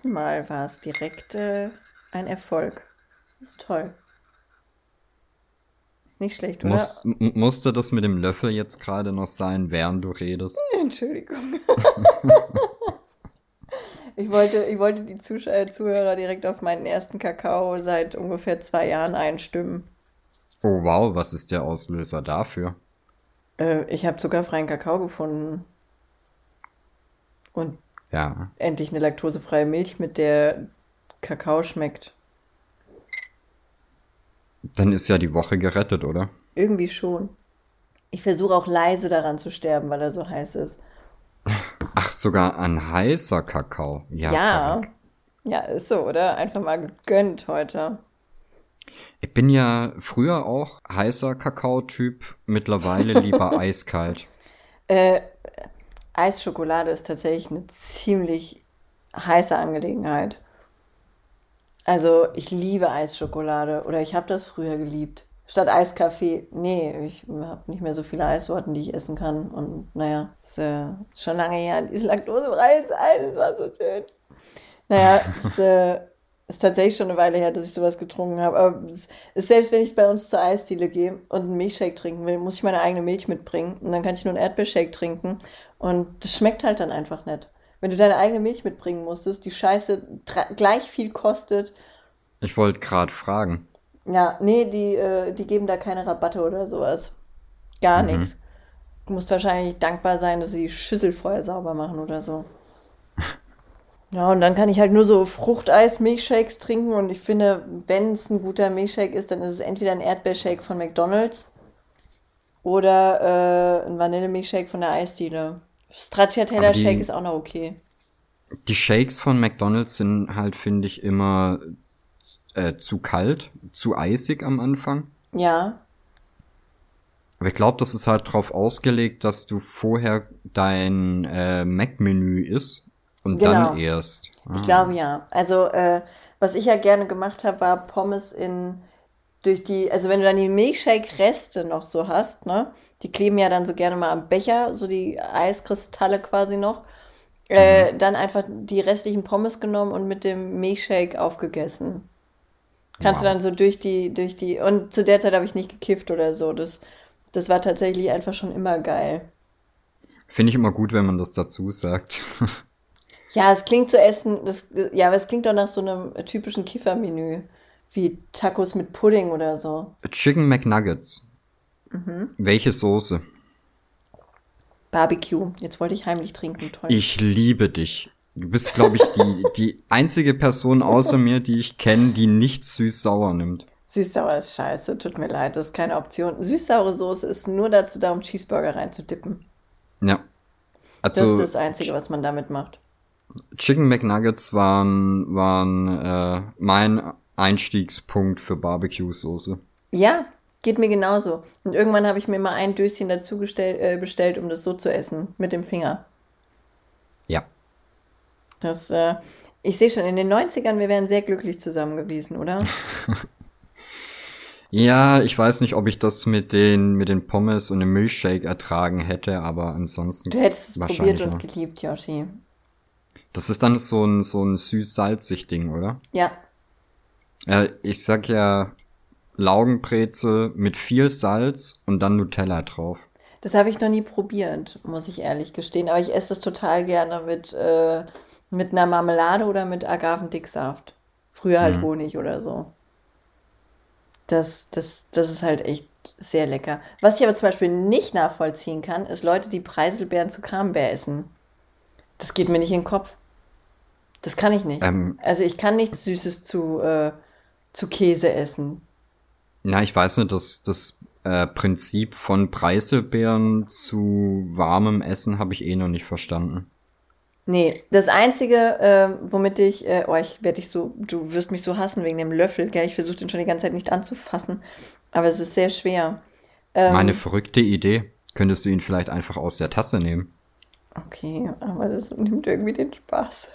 Ersten Mal war es direkt äh, ein Erfolg. ist toll. Ist nicht schlecht, oder? Muss, musste das mit dem Löffel jetzt gerade noch sein, während du redest? Entschuldigung. ich, wollte, ich wollte die Zuschauer, äh, Zuhörer direkt auf meinen ersten Kakao seit ungefähr zwei Jahren einstimmen. Oh wow, was ist der Auslöser dafür? Äh, ich habe zuckerfreien Kakao gefunden. Und ja. endlich eine laktosefreie Milch, mit der Kakao schmeckt. Dann ist ja die Woche gerettet, oder? Irgendwie schon. Ich versuche auch leise daran zu sterben, weil er so heiß ist. Ach, sogar ein heißer Kakao. Ja. Ja, ja ist so, oder? Einfach mal gegönnt heute. Ich bin ja früher auch heißer Kakao-Typ, mittlerweile lieber eiskalt. Äh, Eisschokolade ist tatsächlich eine ziemlich heiße Angelegenheit. Also ich liebe Eisschokolade oder ich habe das früher geliebt. Statt Eiskaffee, nee, ich habe nicht mehr so viele Eissorten, die ich essen kann. Und naja, ist äh, schon lange her. Diese laktosefreie Zeit, das war so schön. Naja, es äh, ist tatsächlich schon eine Weile her, dass ich sowas getrunken habe. Aber ist, selbst wenn ich bei uns zur Eisdiele gehe und einen Milchshake trinken will, muss ich meine eigene Milch mitbringen. Und dann kann ich nur einen Erdbeershake trinken. Und das schmeckt halt dann einfach nicht. Wenn du deine eigene Milch mitbringen musstest, die Scheiße gleich viel kostet. Ich wollte gerade fragen. Ja, nee, die, äh, die geben da keine Rabatte oder sowas. Gar mhm. nichts. Du musst wahrscheinlich dankbar sein, dass sie die Schüssel vorher sauber machen oder so. Ja, und dann kann ich halt nur so Fruchteis-Milchshakes trinken und ich finde, wenn es ein guter Milchshake ist, dann ist es entweder ein Erdbeershake von McDonalds oder äh, ein Vanillemilchshake von der Eisdiele. Stracciatella Shake ist auch noch okay. Die Shakes von McDonalds sind halt, finde ich, immer äh, zu kalt, zu eisig am Anfang. Ja. Aber ich glaube, das ist halt drauf ausgelegt, dass du vorher dein äh, Mac-Menü isst und genau. dann erst. Ah. Ich glaube ja. Also, äh, was ich ja gerne gemacht habe, war Pommes in durch die, also wenn du dann die Milchshake-Reste noch so hast, ne, die kleben ja dann so gerne mal am Becher, so die Eiskristalle quasi noch, äh, mhm. dann einfach die restlichen Pommes genommen und mit dem Milchshake aufgegessen. Kannst wow. du dann so durch die, durch die, und zu der Zeit habe ich nicht gekifft oder so. Das, das war tatsächlich einfach schon immer geil. Finde ich immer gut, wenn man das dazu sagt. ja, es klingt zu essen, das, ja, aber es klingt doch nach so einem typischen Kiffermenü. Wie Tacos mit Pudding oder so. Chicken McNuggets. Mhm. Welche Soße? Barbecue. Jetzt wollte ich heimlich trinken. Toll. Ich liebe dich. Du bist, glaube ich, die, die einzige Person außer mir, die ich kenne, die nicht süß-sauer nimmt. Süß-sauer ist scheiße, tut mir leid, das ist keine Option. Süß-saure Soße ist nur dazu da, um Cheeseburger reinzudippen. Ja. Also, das ist das Einzige, was man damit macht. Chicken McNuggets waren, waren äh, mein Einstiegspunkt für Barbecue-Soße. Ja, geht mir genauso. Und irgendwann habe ich mir mal ein Döschen dazu äh, bestellt, um das so zu essen, mit dem Finger. Ja. Das, äh, ich sehe schon, in den 90ern, wir wären sehr glücklich zusammen gewesen, oder? ja, ich weiß nicht, ob ich das mit den, mit den Pommes und dem Milchshake ertragen hätte, aber ansonsten. Du hättest es probiert und geliebt, Yoshi. Das ist dann so ein, so ein süß-salzig Ding, oder? Ja, ja, ich sag ja Laugenbrezel mit viel Salz und dann Nutella drauf. Das habe ich noch nie probiert, muss ich ehrlich gestehen. Aber ich esse das total gerne mit, äh, mit einer Marmelade oder mit Agavendicksaft. Früher halt mhm. Honig oder so. Das, das, das ist halt echt sehr lecker. Was ich aber zum Beispiel nicht nachvollziehen kann, ist Leute, die Preiselbeeren zu Camembert essen. Das geht mir nicht in den Kopf. Das kann ich nicht. Ähm, also ich kann nichts Süßes zu, äh, zu Käse essen. Na, ich weiß nicht, das, das äh, Prinzip von Preiselbeeren zu warmem Essen habe ich eh noch nicht verstanden. Nee, das Einzige, äh, womit ich, äh, oh, ich werde dich so, du wirst mich so hassen wegen dem Löffel, gell? Ich versuche den schon die ganze Zeit nicht anzufassen, aber es ist sehr schwer. Ähm, Meine verrückte Idee. Könntest du ihn vielleicht einfach aus der Tasse nehmen? Okay, aber das nimmt irgendwie den Spaß.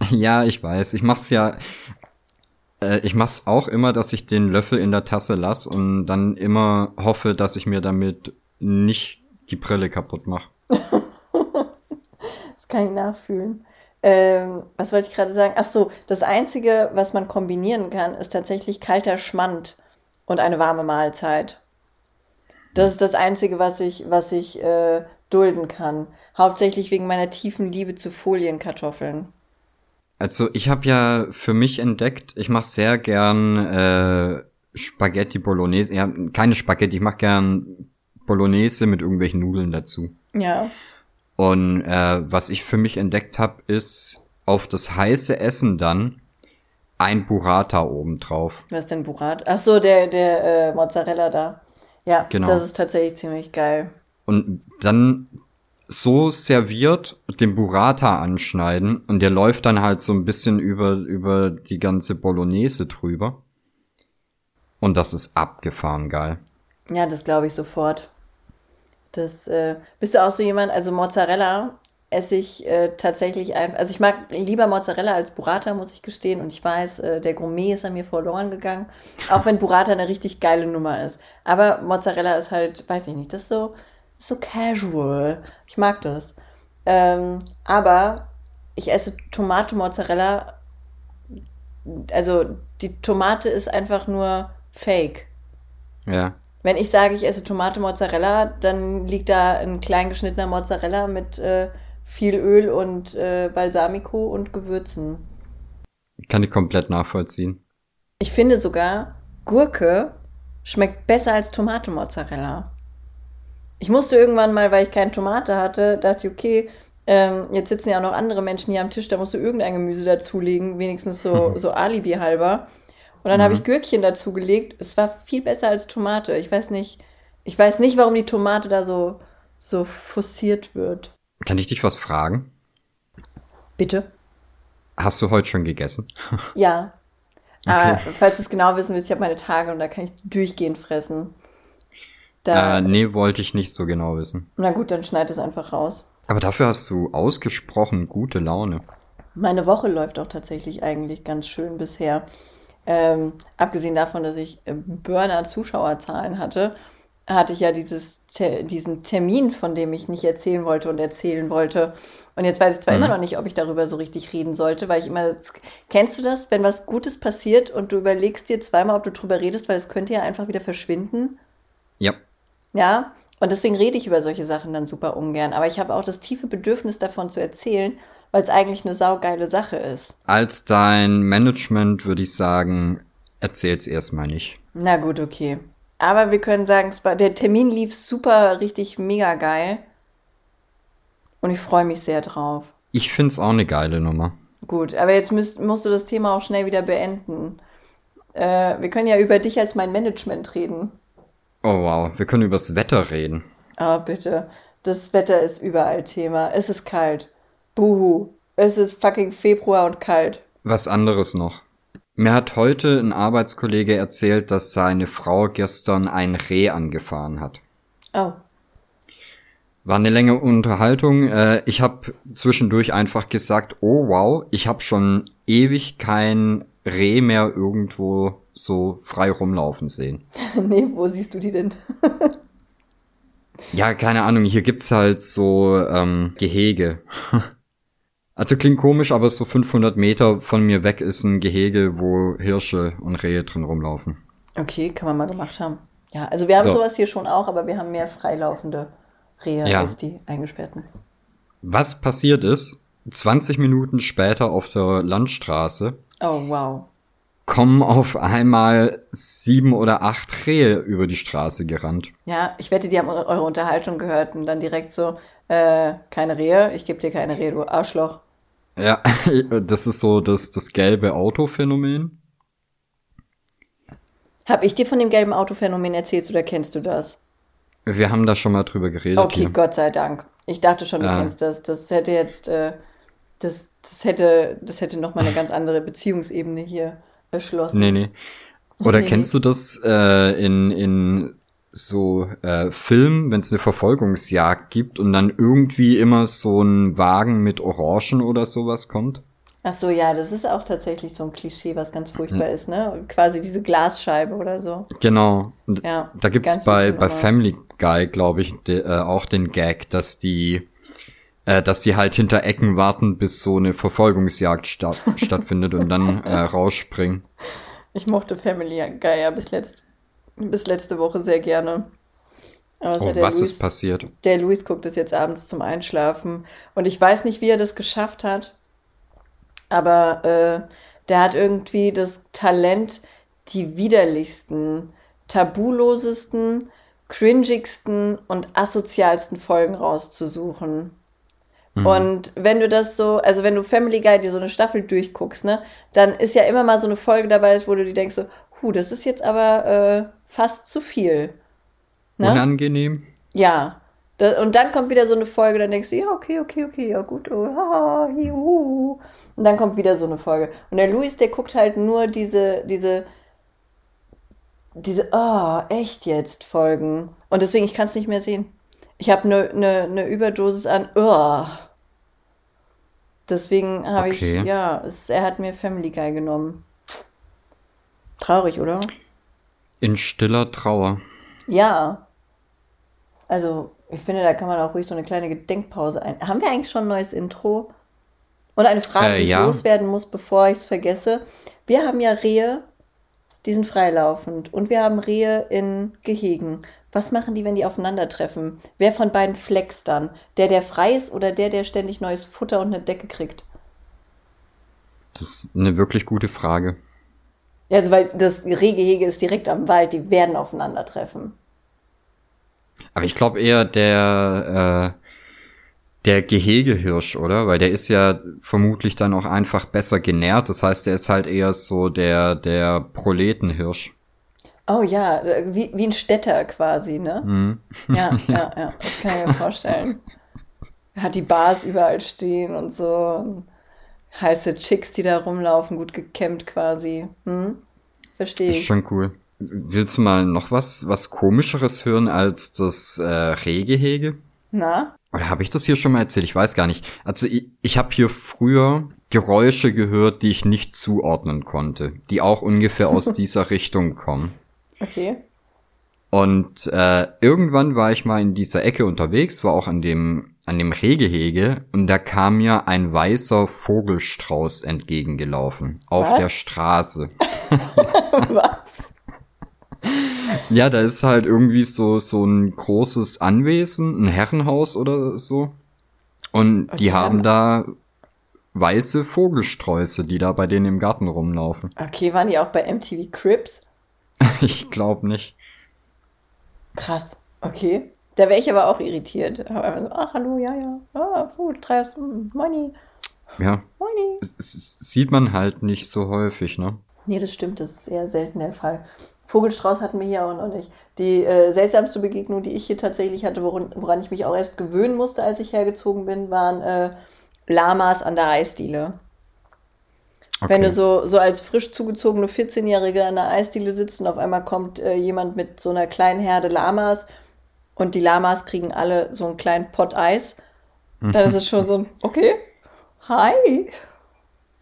Ja, ich weiß. Ich mach's ja, äh, ich mach's auch immer, dass ich den Löffel in der Tasse lass und dann immer hoffe, dass ich mir damit nicht die Brille kaputt mache. das kann ich nachfühlen. Ähm, was wollte ich gerade sagen? Ach so, das Einzige, was man kombinieren kann, ist tatsächlich kalter Schmand und eine warme Mahlzeit. Das ist das Einzige, was ich, was ich äh, dulden kann. Hauptsächlich wegen meiner tiefen Liebe zu Folienkartoffeln. Also ich habe ja für mich entdeckt, ich mache sehr gern äh, Spaghetti Bolognese. Ja, keine Spaghetti, ich mache gern Bolognese mit irgendwelchen Nudeln dazu. Ja. Und äh, was ich für mich entdeckt habe, ist auf das heiße Essen dann ein Burrata obendrauf. Was ist denn Burrata? Ach so, der, der äh, Mozzarella da. Ja, genau. das ist tatsächlich ziemlich geil. Und dann so serviert den Burrata anschneiden und der läuft dann halt so ein bisschen über, über die ganze Bolognese drüber. Und das ist abgefahren geil. Ja, das glaube ich sofort. Das, äh, bist du auch so jemand, also Mozzarella esse ich äh, tatsächlich ein, also ich mag lieber Mozzarella als Burrata, muss ich gestehen. Und ich weiß, äh, der Gourmet ist an mir verloren gegangen. Auch wenn Burrata eine richtig geile Nummer ist. Aber Mozzarella ist halt, weiß ich nicht, das ist so, so casual. Ich mag das. Ähm, aber ich esse Tomate Mozzarella. Also die Tomate ist einfach nur fake. Ja. Wenn ich sage, ich esse Tomate Mozzarella, dann liegt da ein klein geschnittener Mozzarella mit äh, viel Öl und äh, Balsamico und Gewürzen. Kann ich komplett nachvollziehen. Ich finde sogar, Gurke schmeckt besser als Tomate Mozzarella. Ich musste irgendwann mal, weil ich keine Tomate hatte, dachte ich, okay, ähm, jetzt sitzen ja auch noch andere Menschen hier am Tisch, da musst du irgendein Gemüse dazulegen, wenigstens so, so Alibi halber. Und dann mhm. habe ich Gürkchen dazugelegt. Es war viel besser als Tomate. Ich weiß nicht, ich weiß nicht, warum die Tomate da so, so forciert wird. Kann ich dich was fragen? Bitte? Hast du heute schon gegessen? Ja. Okay. Aber falls du es genau wissen willst, ich habe meine Tage und da kann ich durchgehend fressen. Da, äh, nee, wollte ich nicht so genau wissen. Na gut, dann schneid es einfach raus. Aber dafür hast du ausgesprochen gute Laune. Meine Woche läuft auch tatsächlich eigentlich ganz schön bisher. Ähm, abgesehen davon, dass ich äh, Burner-Zuschauerzahlen hatte, hatte ich ja dieses, diesen Termin, von dem ich nicht erzählen wollte und erzählen wollte. Und jetzt weiß ich zwar mhm. immer noch nicht, ob ich darüber so richtig reden sollte, weil ich immer, kennst du das, wenn was Gutes passiert und du überlegst dir zweimal, ob du drüber redest, weil es könnte ja einfach wieder verschwinden? Ja. Ja, und deswegen rede ich über solche Sachen dann super ungern. Aber ich habe auch das tiefe Bedürfnis davon zu erzählen, weil es eigentlich eine saugeile Sache ist. Als dein Management würde ich sagen, erzähl's erstmal nicht. Na gut, okay. Aber wir können sagen, war, der Termin lief super, richtig mega geil. Und ich freue mich sehr drauf. Ich find's auch eine geile Nummer. Gut, aber jetzt müsst, musst du das Thema auch schnell wieder beenden. Äh, wir können ja über dich als mein Management reden. Oh wow, wir können übers Wetter reden. Ah, oh, bitte. Das Wetter ist überall Thema. Es ist kalt. Buhu. Es ist fucking Februar und kalt. Was anderes noch. Mir hat heute ein Arbeitskollege erzählt, dass seine Frau gestern ein Reh angefahren hat. Oh. War eine längere Unterhaltung. Äh, ich habe zwischendurch einfach gesagt, oh wow, ich habe schon ewig kein Reh mehr irgendwo so frei rumlaufen sehen. nee, wo siehst du die denn? ja, keine Ahnung, hier gibt's halt so ähm, Gehege. Also klingt komisch, aber so 500 Meter von mir weg ist ein Gehege, wo Hirsche und Rehe drin rumlaufen. Okay, kann man mal gemacht haben. Ja, also wir haben so. sowas hier schon auch, aber wir haben mehr freilaufende Rehe ja. als die eingesperrten. Was passiert ist, 20 Minuten später auf der Landstraße. Oh, wow. Kommen auf einmal sieben oder acht Rehe über die Straße gerannt. Ja, ich wette, die haben eure Unterhaltung gehört und dann direkt so, äh, keine Rehe, ich gebe dir keine Rehe, du Arschloch. Ja, das ist so das, das gelbe Autophänomen. Hab ich dir von dem gelben Autophänomen erzählt oder kennst du das? Wir haben da schon mal drüber geredet. Okay, hier. Gott sei Dank. Ich dachte schon, du ja. kennst das. Das hätte jetzt, äh, das, das hätte, das hätte noch mal eine ganz andere Beziehungsebene hier erschlossen. Nee, nee. Oder nee, kennst du das äh, in, in so äh, Film, wenn es eine Verfolgungsjagd gibt und dann irgendwie immer so ein Wagen mit Orangen oder sowas kommt? Ach so, ja, das ist auch tatsächlich so ein Klischee, was ganz furchtbar hm. ist, ne? Quasi diese Glasscheibe oder so. Genau. Ja, da gibt's bei, bei Family Guy, glaube ich, de, äh, auch den Gag, dass die Äh, dass die halt hinter Ecken warten, bis so eine Verfolgungsjagd sta stattfindet und dann äh, rausspringen. Ich mochte Family Guy ja bis, letzt, bis letzte Woche sehr gerne. Aber oh, was Luis, ist passiert? Der Luis guckt es jetzt abends zum Einschlafen. Und ich weiß nicht, wie er das geschafft hat. Aber äh, der hat irgendwie das Talent, die widerlichsten, tabulosesten, cringigsten und asozialsten Folgen rauszusuchen. Mhm. Und wenn du das so, also wenn du Family Guy dir so eine Staffel durchguckst, ne, dann ist ja immer mal so eine Folge dabei, wo du dir denkst so, hu, das ist jetzt aber äh, fast zu viel. Ne? Unangenehm. Ja. Das, und dann kommt wieder so eine Folge, dann denkst du, ja, okay, okay, okay, ja gut, oh, ha, juhu. Und dann kommt wieder so eine Folge. Und der Luis, der guckt halt nur diese, diese, diese, oh, echt jetzt Folgen. Und deswegen, ich kann es nicht mehr sehen. Ich habe eine ne, ne Überdosis an, oh. Deswegen habe okay. ich, ja, es, er hat mir Family Guy genommen. Traurig, oder? In stiller Trauer. Ja. Also, ich finde, da kann man auch ruhig so eine kleine Gedenkpause ein. Haben wir eigentlich schon ein neues Intro? Und eine Frage, äh, die ja. ich loswerden muss, bevor ich es vergesse. Wir haben ja Rehe, die sind freilaufend. Und wir haben Rehe in Gehegen. Was machen die, wenn die aufeinandertreffen? Wer von beiden flext dann? Der, der frei ist oder der, der ständig neues Futter und eine Decke kriegt? Das ist eine wirklich gute Frage. Ja, also weil das Rehgehege ist direkt am Wald, die werden aufeinandertreffen. Aber ich glaube eher der, äh, der Gehegehirsch, oder? Weil der ist ja vermutlich dann auch einfach besser genährt. Das heißt, der ist halt eher so der, der Proletenhirsch. Oh ja, wie, wie ein Städter quasi, ne? Mhm. Ja, ja, ja, das kann ich mir vorstellen. Hat die Bars überall stehen und so. Und heiße Chicks, die da rumlaufen, gut gekämmt quasi. Hm? Verstehe ich. Ist schon cool. Willst du mal noch was, was komischeres hören als das äh, Rehgehege? Na? Oder habe ich das hier schon mal erzählt? Ich weiß gar nicht. Also ich, ich habe hier früher Geräusche gehört, die ich nicht zuordnen konnte, die auch ungefähr aus dieser Richtung kommen. Okay. Und äh, irgendwann war ich mal in dieser Ecke unterwegs, war auch an dem an dem Rehgehege und da kam mir ein weißer Vogelstrauß entgegengelaufen auf Was? der Straße. Was? Ja, da ist halt irgendwie so, so ein großes Anwesen, ein Herrenhaus oder so. Und okay. die haben da weiße Vogelsträuße, die da bei denen im Garten rumlaufen. Okay, waren die auch bei MTV Crips? ich glaube nicht. Krass, okay. Da wäre ich aber auch irritiert. Aber einfach so, ah, hallo, ja, ja, ah, Food, Stress, Money. Ja. Money. Es, es, sieht man halt nicht so häufig, ne? Nee, das stimmt, das ist eher selten der Fall. Vogelstrauß hatten wir hier auch noch nicht. Die äh, seltsamste Begegnung, die ich hier tatsächlich hatte, woran, woran, ich mich auch erst gewöhnen musste, als ich hergezogen bin, waren äh, Lamas an der Eisdiele. Okay. Wenn du so, so als frisch zugezogene 14-Jährige an der Eisdiele sitzt und auf einmal kommt äh, jemand mit so einer kleinen Herde Lamas und die Lamas kriegen alle so einen kleinen Pott Eis, dann ist es schon so ein, okay, hi.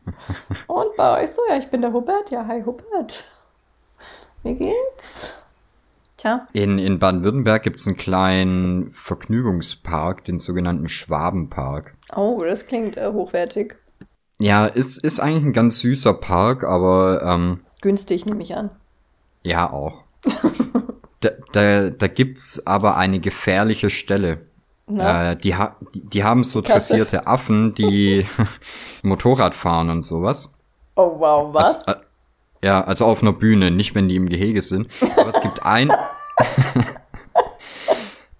Und bei euch so, ja, ich bin der Hubert, ja, hi Hubert. Wie geht's? Tja. In, in Baden-Württemberg gibt es einen kleinen Vergnügungspark, den sogenannten Schwabenpark. Oh, das klingt äh, hochwertig. Ja, ist, ist eigentlich ein ganz süßer Park, aber. Ähm, Günstig, nehme ich an. Ja, auch. da, da, da gibt's aber eine gefährliche Stelle. Äh, die, ha die, die haben so Klasse. dressierte Affen, die Motorrad fahren und sowas. Oh wow, was? Also, äh, ja, also auf einer Bühne, nicht wenn die im Gehege sind. Aber es gibt ein.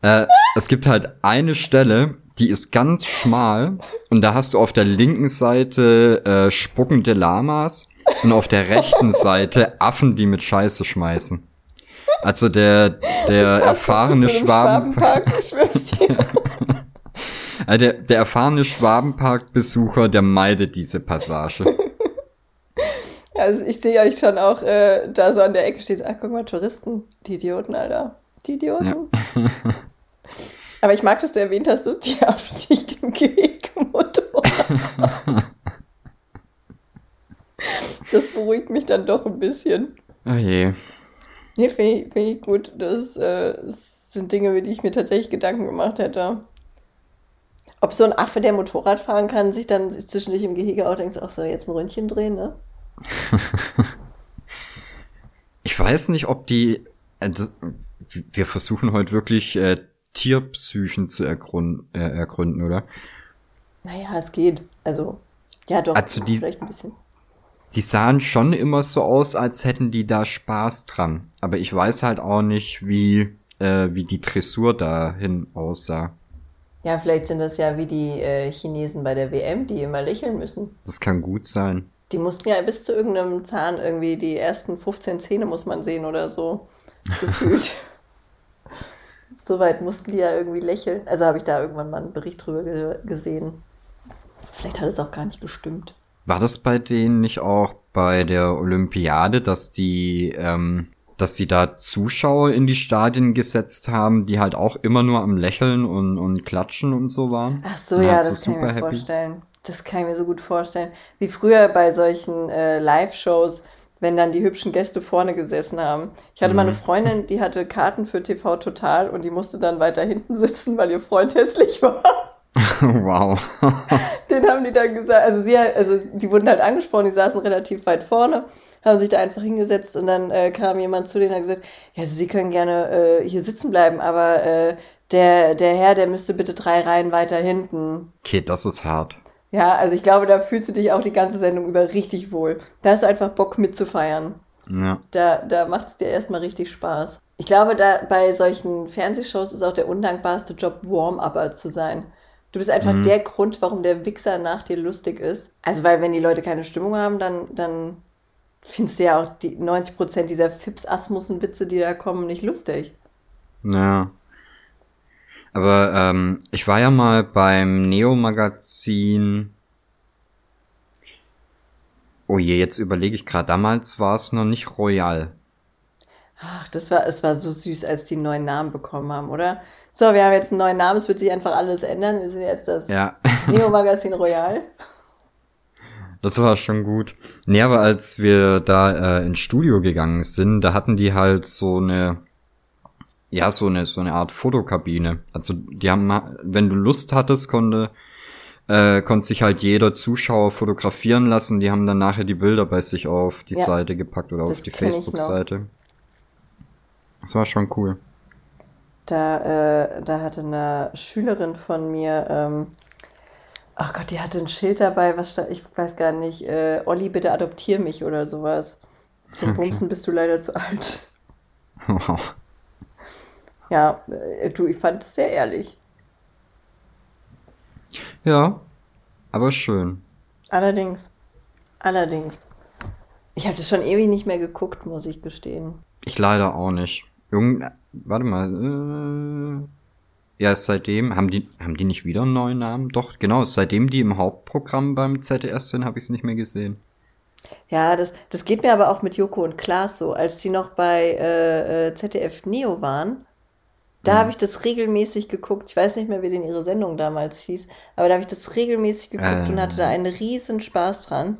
äh, es gibt halt eine Stelle, die ist ganz schmal und da hast du auf der linken Seite äh, spuckende Lamas und auf der rechten Seite Affen, die mit Scheiße schmeißen. Also der der erfahrene Schwabenpark. also der, der erfahrene Schwabenparkbesucher, der meidet diese Passage. Also ich sehe euch schon auch äh, da so an der Ecke steht, ach guck mal, Touristen, die Idioten, Alter. Die Idioten. Ja. Aber ich mag, dass du erwähnt hast, dass die Affen nicht im Gehegmotor Das beruhigt mich dann doch ein bisschen. Oh je. Nee, finde ich, find ich gut. Das, äh, das sind Dinge, über die ich mir tatsächlich Gedanken gemacht hätte. Ob so ein Affe, der Motorrad fahren kann, sich dann zwischendurch im Gehege auch denkt, ach so, jetzt ein Röntchen drehen, ne? ich weiß nicht, ob die. Äh, wir versuchen heute wirklich äh, Tierpsychen zu ergründen, äh, ergründen, oder? Naja, es geht. Also, ja, doch. Also die, vielleicht ein bisschen. Die sahen schon immer so aus, als hätten die da Spaß dran. Aber ich weiß halt auch nicht, wie, äh, wie die Dressur dahin aussah. Ja, vielleicht sind das ja wie die äh, Chinesen bei der WM, die immer lächeln müssen. Das kann gut sein. Die mussten ja bis zu irgendeinem Zahn irgendwie die ersten 15 Zähne muss man sehen oder so. Gefühlt. Soweit mussten die ja irgendwie lächeln. Also habe ich da irgendwann mal einen Bericht drüber ge gesehen. Vielleicht hat es auch gar nicht gestimmt. War das bei denen nicht auch bei der Olympiade, dass die, ähm, dass sie da Zuschauer in die Stadien gesetzt haben, die halt auch immer nur am Lächeln und, und Klatschen und so waren? Ach so, ja, halt das so kann ich mir happy. vorstellen. Das kann ich mir so gut vorstellen. Wie früher bei solchen äh, Live-Shows, wenn dann die hübschen Gäste vorne gesessen haben. Ich hatte mhm. mal eine mhm. Freundin, die hatte Karten für TV Total und die musste dann weiter hinten sitzen, weil ihr Freund hässlich war. wow. Den haben die dann gesagt, also sie, also die wurden halt angesprochen, die saßen relativ weit vorne, haben sich da einfach hingesetzt und dann äh, kam jemand zu denen und hat gesagt, ja, sie können gerne äh, hier sitzen bleiben, aber äh, der, der Herr, der müsste bitte drei Reihen weiter hinten. Okay, das ist hart. Ja, also ich glaube, da fühlst du dich auch die ganze Sendung über richtig wohl. Da hast du einfach Bock mitzufeiern. Ja. Da, da macht es dir erstmal richtig Spaß. Ich glaube, da bei solchen Fernsehshows ist auch der undankbarste Job, Warm-Upper zu sein. Du bist einfach mhm. der Grund, warum der Wichser nach dir lustig ist. Also, weil wenn die Leute keine Stimmung haben, dann, dann findest du ja auch die 90% dieser Fips-Asmussen-Witze, die da kommen, nicht lustig. Ja. Aber ähm, ich war ja mal beim Neo-Magazin. Oh je, jetzt überlege ich gerade. Damals war es noch nicht Royal. Ach, das war, es war so süß, als die einen neuen Namen bekommen haben, oder? So, wir haben jetzt einen neuen Namen, es wird sich einfach alles ändern. Wir sind jetzt das ja. Neo Magazin Royal. Das war schon gut. Nee, aber als wir da äh, ins Studio gegangen sind, da hatten die halt so eine, ja, so eine, so eine Art Fotokabine. Also die haben, wenn du Lust hattest, konnte, äh, konnte sich halt jeder Zuschauer fotografieren lassen. Die haben dann nachher die Bilder bei sich auf die ja, Seite gepackt oder auf die Facebook-Seite. Das war schon cool. Da, äh, da hatte eine Schülerin von mir, ähm, ach Gott, die hatte ein Schild dabei, was stand, ich weiß gar nicht, äh, Olli, bitte adoptier mich oder sowas. Zum okay. Bumsen bist du leider zu alt. Wow. Ja, äh, du, ich fand es sehr ehrlich. Ja, aber schön. Allerdings. Allerdings. Ich habe das schon ewig nicht mehr geguckt, muss ich gestehen. Ich leider auch nicht. Jung, warte mal, äh, ja, seitdem, haben die, haben die nicht wieder einen neuen Namen? Doch, genau, seitdem die im Hauptprogramm beim ZDF sind, habe ich es nicht mehr gesehen. Ja, das, das geht mir aber auch mit Joko und Klaas so. Als die noch bei äh, äh ZDF Neo waren, da mhm. habe ich das regelmäßig geguckt. Ich weiß nicht mehr, wie denn ihre Sendung damals hieß, aber da habe ich das regelmäßig geguckt äh, und hatte da einen riesen Spaß dran.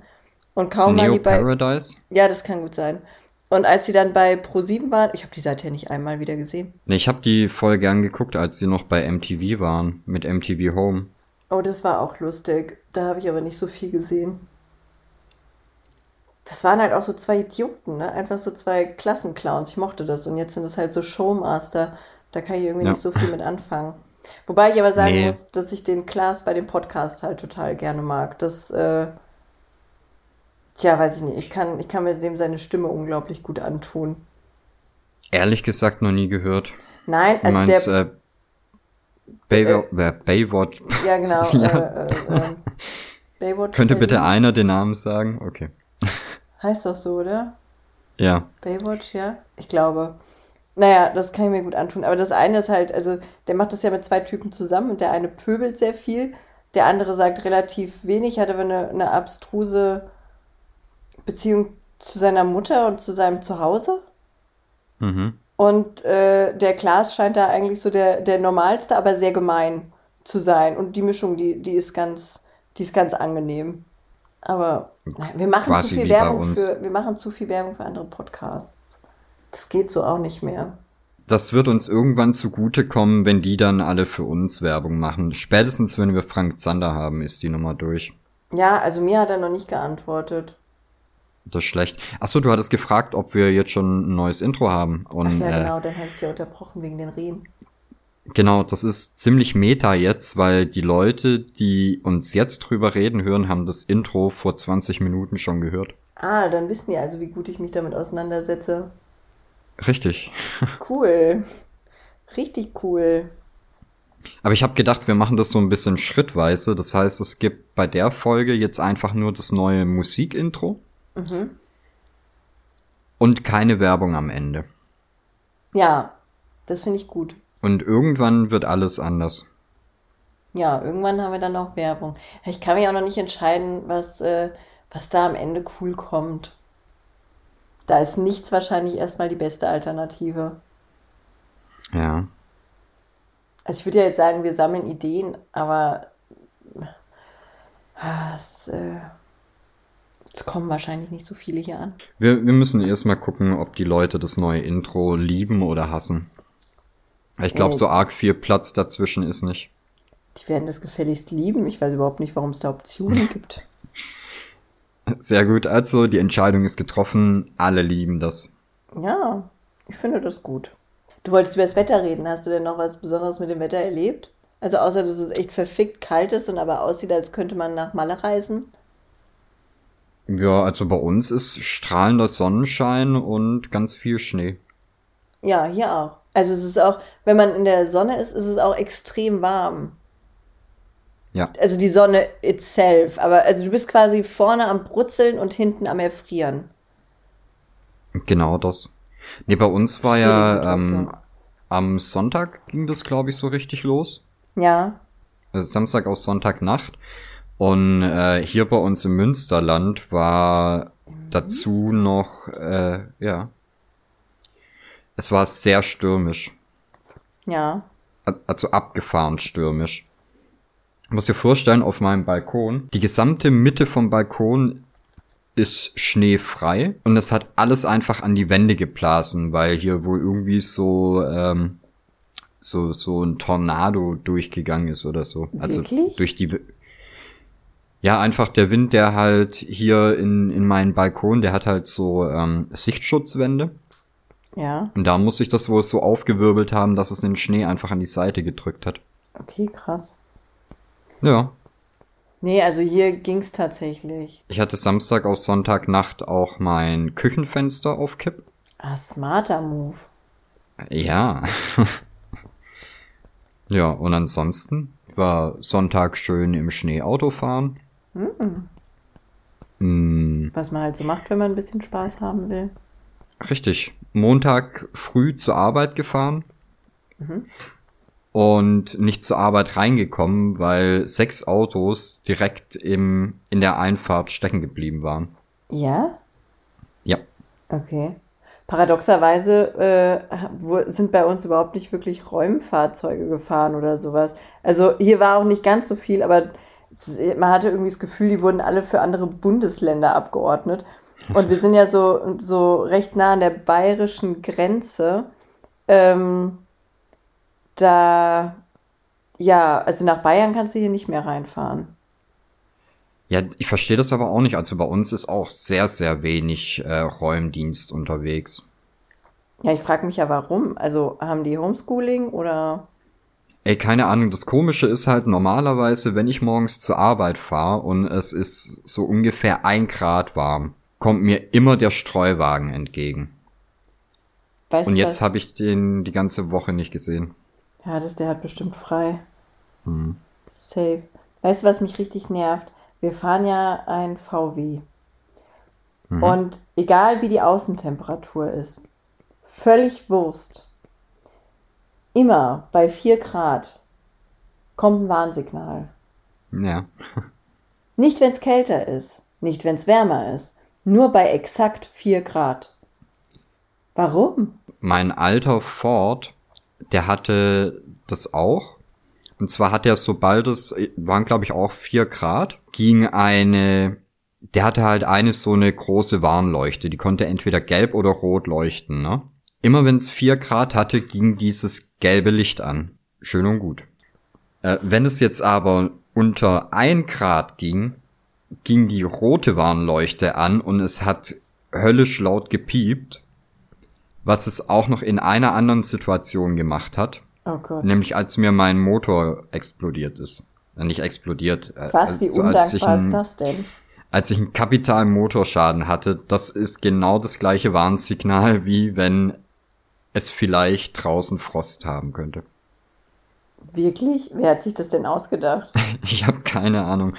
Und kaum Neo waren die bei. Paradise? Ja, das kann gut sein. Und als sie dann bei Pro7 waren, ich habe die seither nicht einmal wieder gesehen. Nee, ich habe die voll gern geguckt, als sie noch bei MTV waren, mit MTV Home. Oh, das war auch lustig. Da habe ich aber nicht so viel gesehen. Das waren halt auch so zwei Idioten, ne? Einfach so zwei Klassenclowns. Ich mochte das. Und jetzt sind es halt so Showmaster. Da kann ich irgendwie ja. nicht so viel mit anfangen. Wobei ich aber sagen nee. muss, dass ich den Klaas bei dem Podcast halt total gerne mag. Das, äh, Tja, weiß ich nicht. Ich kann, ich kann mir dem seine Stimme unglaublich gut antun. Ehrlich gesagt noch nie gehört. Nein, also meinst, der... Äh, Baywatch, äh, Baywatch. Ja, genau. ja. Äh, äh, ähm, Baywatch. Könnte Berlin. bitte einer den Namen sagen? Okay. Heißt doch so, oder? Ja. Baywatch, ja? Ich glaube. Naja, das kann ich mir gut antun. Aber das eine ist halt, also der macht das ja mit zwei Typen zusammen und der eine pöbelt sehr viel, der andere sagt relativ wenig, hat aber eine, eine abstruse Beziehung zu seiner Mutter und zu seinem Zuhause. Mhm. Und äh, der Klaas scheint da eigentlich so der, der normalste, aber sehr gemein zu sein. Und die Mischung, die, die ist ganz, die ist ganz angenehm. Aber nein, wir machen Quasi zu viel Werbung für, wir machen zu viel Werbung für andere Podcasts. Das geht so auch nicht mehr. das wird uns irgendwann zugutekommen, wenn die dann alle für uns Werbung machen. Spätestens, wenn wir Frank Zander haben, ist die Nummer durch. Ja, also mir hat er noch nicht geantwortet. Das ist schlecht. Achso, du hattest gefragt, ob wir jetzt schon ein neues Intro haben. Und, Ach ja, äh, genau, dann hatte ich dich ja unterbrochen wegen den Rehen. Genau, das ist ziemlich meta jetzt, weil die Leute, die uns jetzt drüber reden hören, haben das Intro vor 20 Minuten schon gehört. Ah, dann wissen die also, wie gut ich mich damit auseinandersetze. Richtig. Cool. Richtig cool. Aber ich habe gedacht, wir machen das so ein bisschen schrittweise. Das heißt, es gibt bei der Folge jetzt einfach nur das neue Musikintro Mhm. und keine Werbung am Ende. Ja, das finde ich gut. Und irgendwann wird alles anders. Ja, irgendwann haben wir dann auch Werbung. Ich kann mich auch noch nicht entscheiden, was, äh, was da am Ende cool kommt. Da ist nichts wahrscheinlich erstmal die beste Alternative. Ja. Also ich würde ja jetzt sagen, wir sammeln Ideen, aber ah, es, äh, es kommen wahrscheinlich nicht so viele hier an. Wir, wir müssen erstmal gucken, ob die Leute das neue Intro lieben oder hassen. Ich glaube, Äh. so arg viel Platz dazwischen ist nicht. Die werden das gefälligst lieben. Ich weiß überhaupt nicht, warum es da Optionen gibt. Sehr gut, also die Entscheidung ist getroffen. Alle lieben das. Ja, ich finde das gut. Du wolltest über das Wetter reden. Hast du denn noch was Besonderes mit dem Wetter erlebt? Also außer, dass es echt verfickt kalt ist und aber aussieht, als könnte man nach Malle reisen. Ja, also bei uns ist strahlender Sonnenschein und ganz viel Schnee. Ja, hier auch. Also es ist auch, wenn man in der Sonne ist, ist es auch extrem warm. Ja. Also die Sonne itself. Aber also du bist quasi vorne am Brutzeln und hinten am Erfrieren. Genau das. Nee, bei uns war Schwierige ja ähm, am Sonntag ging das, glaube ich, so richtig los. Ja. Äh, Samstag auf Sonntagnacht. Und äh, hier bei uns im Münsterland war dazu noch, äh, ja. Es war sehr stürmisch. Ja. Also abgefahren stürmisch. Du musst dir vorstellen, auf meinem Balkon, die gesamte Mitte vom Balkon ist schneefrei und es hat alles einfach an die Wände geblasen, weil hier wohl irgendwie so, ähm, so, so ein Tornado durchgegangen ist oder so. Also Wirklich? durch die, ja, einfach der Wind, der halt hier in, in meinen Balkon, der hat halt so ähm, Sichtschutzwände. Ja. Und da muss sich das wohl so aufgewirbelt haben, dass es den Schnee einfach an die Seite gedrückt hat. Okay, krass. Ja. Nee, also hier ging's tatsächlich. Ich hatte Samstag auf Sonntagnacht auch mein Küchenfenster auf Kipp. Ah, smarter Move. Ja. ja, und ansonsten war Sonntag schön im Schnee Auto fahren. Mm, Was man halt so macht, wenn man ein bisschen Spaß haben will. richtig. Montag früh zur Arbeit gefahren. Und nicht zur Arbeit reingekommen, weil sechs Autos direkt im, in der Einfahrt stecken geblieben waren. Ja? Ja. Okay. Paradoxerweise äh, sind bei uns überhaupt nicht wirklich Räumfahrzeuge gefahren oder sowas. Also hier war auch nicht ganz so viel, aber man hatte irgendwie das Gefühl, die wurden alle für andere Bundesländer abgeordnet. Und wir sind ja so, so recht nah an der bayerischen Grenze. Ähm, da, ja, also nach Bayern kannst du hier nicht mehr reinfahren. Ja, ich verstehe das aber auch nicht. Also bei uns ist auch sehr, sehr wenig äh, Räumdienst unterwegs. Ja, ich frage mich ja warum. Also haben die Homeschooling oder? Ey, keine Ahnung. Das Komische ist halt normalerweise, wenn ich morgens zur Arbeit fahre und es ist so ungefähr ein Grad warm, kommt mir immer der Streuwagen entgegen. Weißt Und jetzt habe ich den die ganze Woche nicht gesehen. Ja, das, der hat bestimmt frei. Hm. Safe. Weißt du, was mich richtig nervt? Wir fahren ja ein VW. Mhm. Und egal wie die Außentemperatur ist, völlig Wurst. Immer bei 4 Grad kommt ein Warnsignal. Ja. Nicht, wenn es kälter ist, nicht, wenn es wärmer ist, nur bei exakt 4 Grad. Warum? Mein alter Ford, der hatte das auch. Und zwar hat er, sobald es, waren glaube ich auch vier Grad, ging eine, der hatte halt eine so eine große Warnleuchte, die konnte entweder gelb oder rot leuchten, ne? Immer wenn es vier Grad hatte, ging dieses gelbe Licht an. Schön und gut. Äh, wenn es jetzt aber unter ein Grad ging, ging die rote Warnleuchte an und es hat höllisch laut gepiept, was es auch noch in einer anderen Situation gemacht hat. Oh Gott. Nämlich als mir mein Motor explodiert ist. Äh, nicht explodiert. äh, Was, wie also als ich undankbar ein- ist das denn? als ich einen kapitalen Motorschaden hatte, das ist genau das gleiche Warnsignal, wie wenn es vielleicht draußen Frost haben könnte. Wirklich? Wer hat sich das denn ausgedacht? Ich habe keine Ahnung.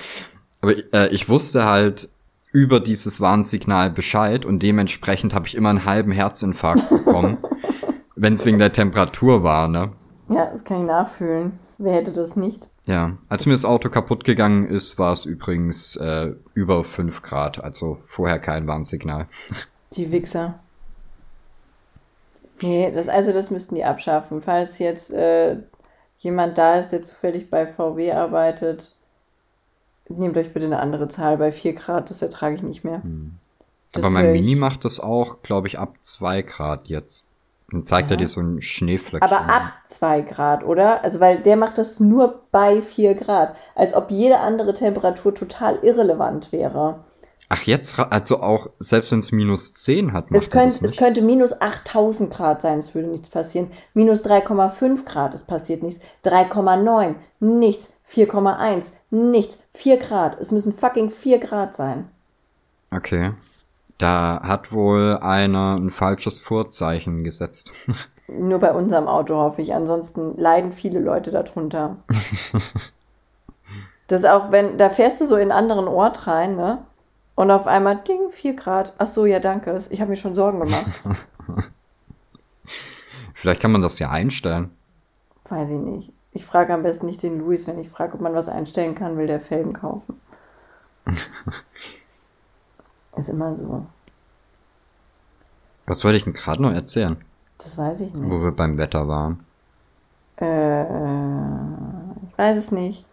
Aber äh, ich wusste halt über dieses Warnsignal Bescheid und dementsprechend habe ich immer einen halben Herzinfarkt bekommen, wenn es wegen der Temperatur war, ne? Ja, das kann ich nachfühlen. Wer hätte das nicht? Ja, als mir das Auto kaputt gegangen ist, war es übrigens äh, über 5 Grad, also vorher kein Warnsignal. Die Wichser. Nee, das, also das müssten die abschaffen. Falls jetzt äh, jemand da ist, der zufällig bei VW arbeitet, nehmt euch bitte eine andere Zahl. Bei 4 Grad, das ertrage ich nicht mehr. Das Aber mein. Mini macht das auch, glaube ich, ab 2 Grad jetzt. Dann zeigt er Ja. dir so ein Schneeflöckchen. Aber ab 2 Grad, oder? Also, weil der macht das nur bei 4 Grad. Als ob jede andere Temperatur total irrelevant wäre. Ach, jetzt, also auch, selbst wenn es minus 10 hat, macht Es, er könnt, das es könnte minus 8000 Grad sein, es würde nichts passieren. Minus 3,5 Grad, es passiert nichts. 3,9, nichts. 4,1, nichts. 4 Grad, es müssen fucking 4 Grad sein. Okay. Da hat wohl einer ein falsches Vorzeichen gesetzt. Nur bei unserem Auto hoffe ich. Ansonsten leiden viele Leute darunter. das auch, wenn, da fährst du so in einen anderen Ort rein, ne? Und auf einmal, ding, 4 Grad. Ach so, ja, danke. Ich habe mir schon Sorgen gemacht. Vielleicht kann man das ja einstellen. Weiß ich nicht. Ich frage am besten nicht den Luis, wenn ich frage, ob man was einstellen kann, will der Felgen kaufen. Ist immer so. Was wollte ich denn gerade noch erzählen, Das weiß ich wo nicht. wir beim Wetter waren? Äh, ich weiß es nicht.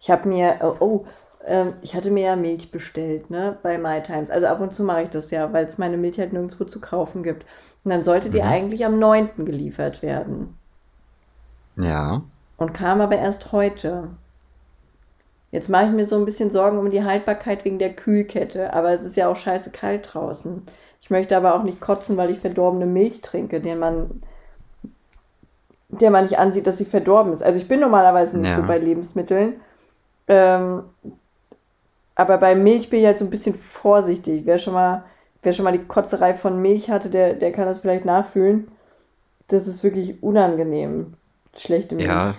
Ich habe mir, oh, oh ähm, ich hatte mir ja Milch bestellt, ne, bei MyTimes. Also ab und zu mache ich das ja, weil es meine Milch halt nirgendwo zu kaufen gibt. Und dann sollte die Mhm. eigentlich am 9. geliefert werden. Ja. und kam aber erst heute. Jetzt mache ich mir so ein bisschen Sorgen um die Haltbarkeit wegen der Kühlkette, aber es ist ja auch scheiße kalt draußen. Ich möchte aber auch nicht kotzen, weil ich verdorbene Milch trinke, den man, der man nicht ansieht, dass sie verdorben ist. Also ich bin normalerweise nicht Ja. so bei Lebensmitteln. Ähm, aber bei Milch bin ich halt so ein bisschen vorsichtig. Wer schon mal, wer schon mal die Kotzerei von Milch hatte, der, der kann das vielleicht nachfühlen. Das ist wirklich unangenehm. Schlechte Milch. Ja,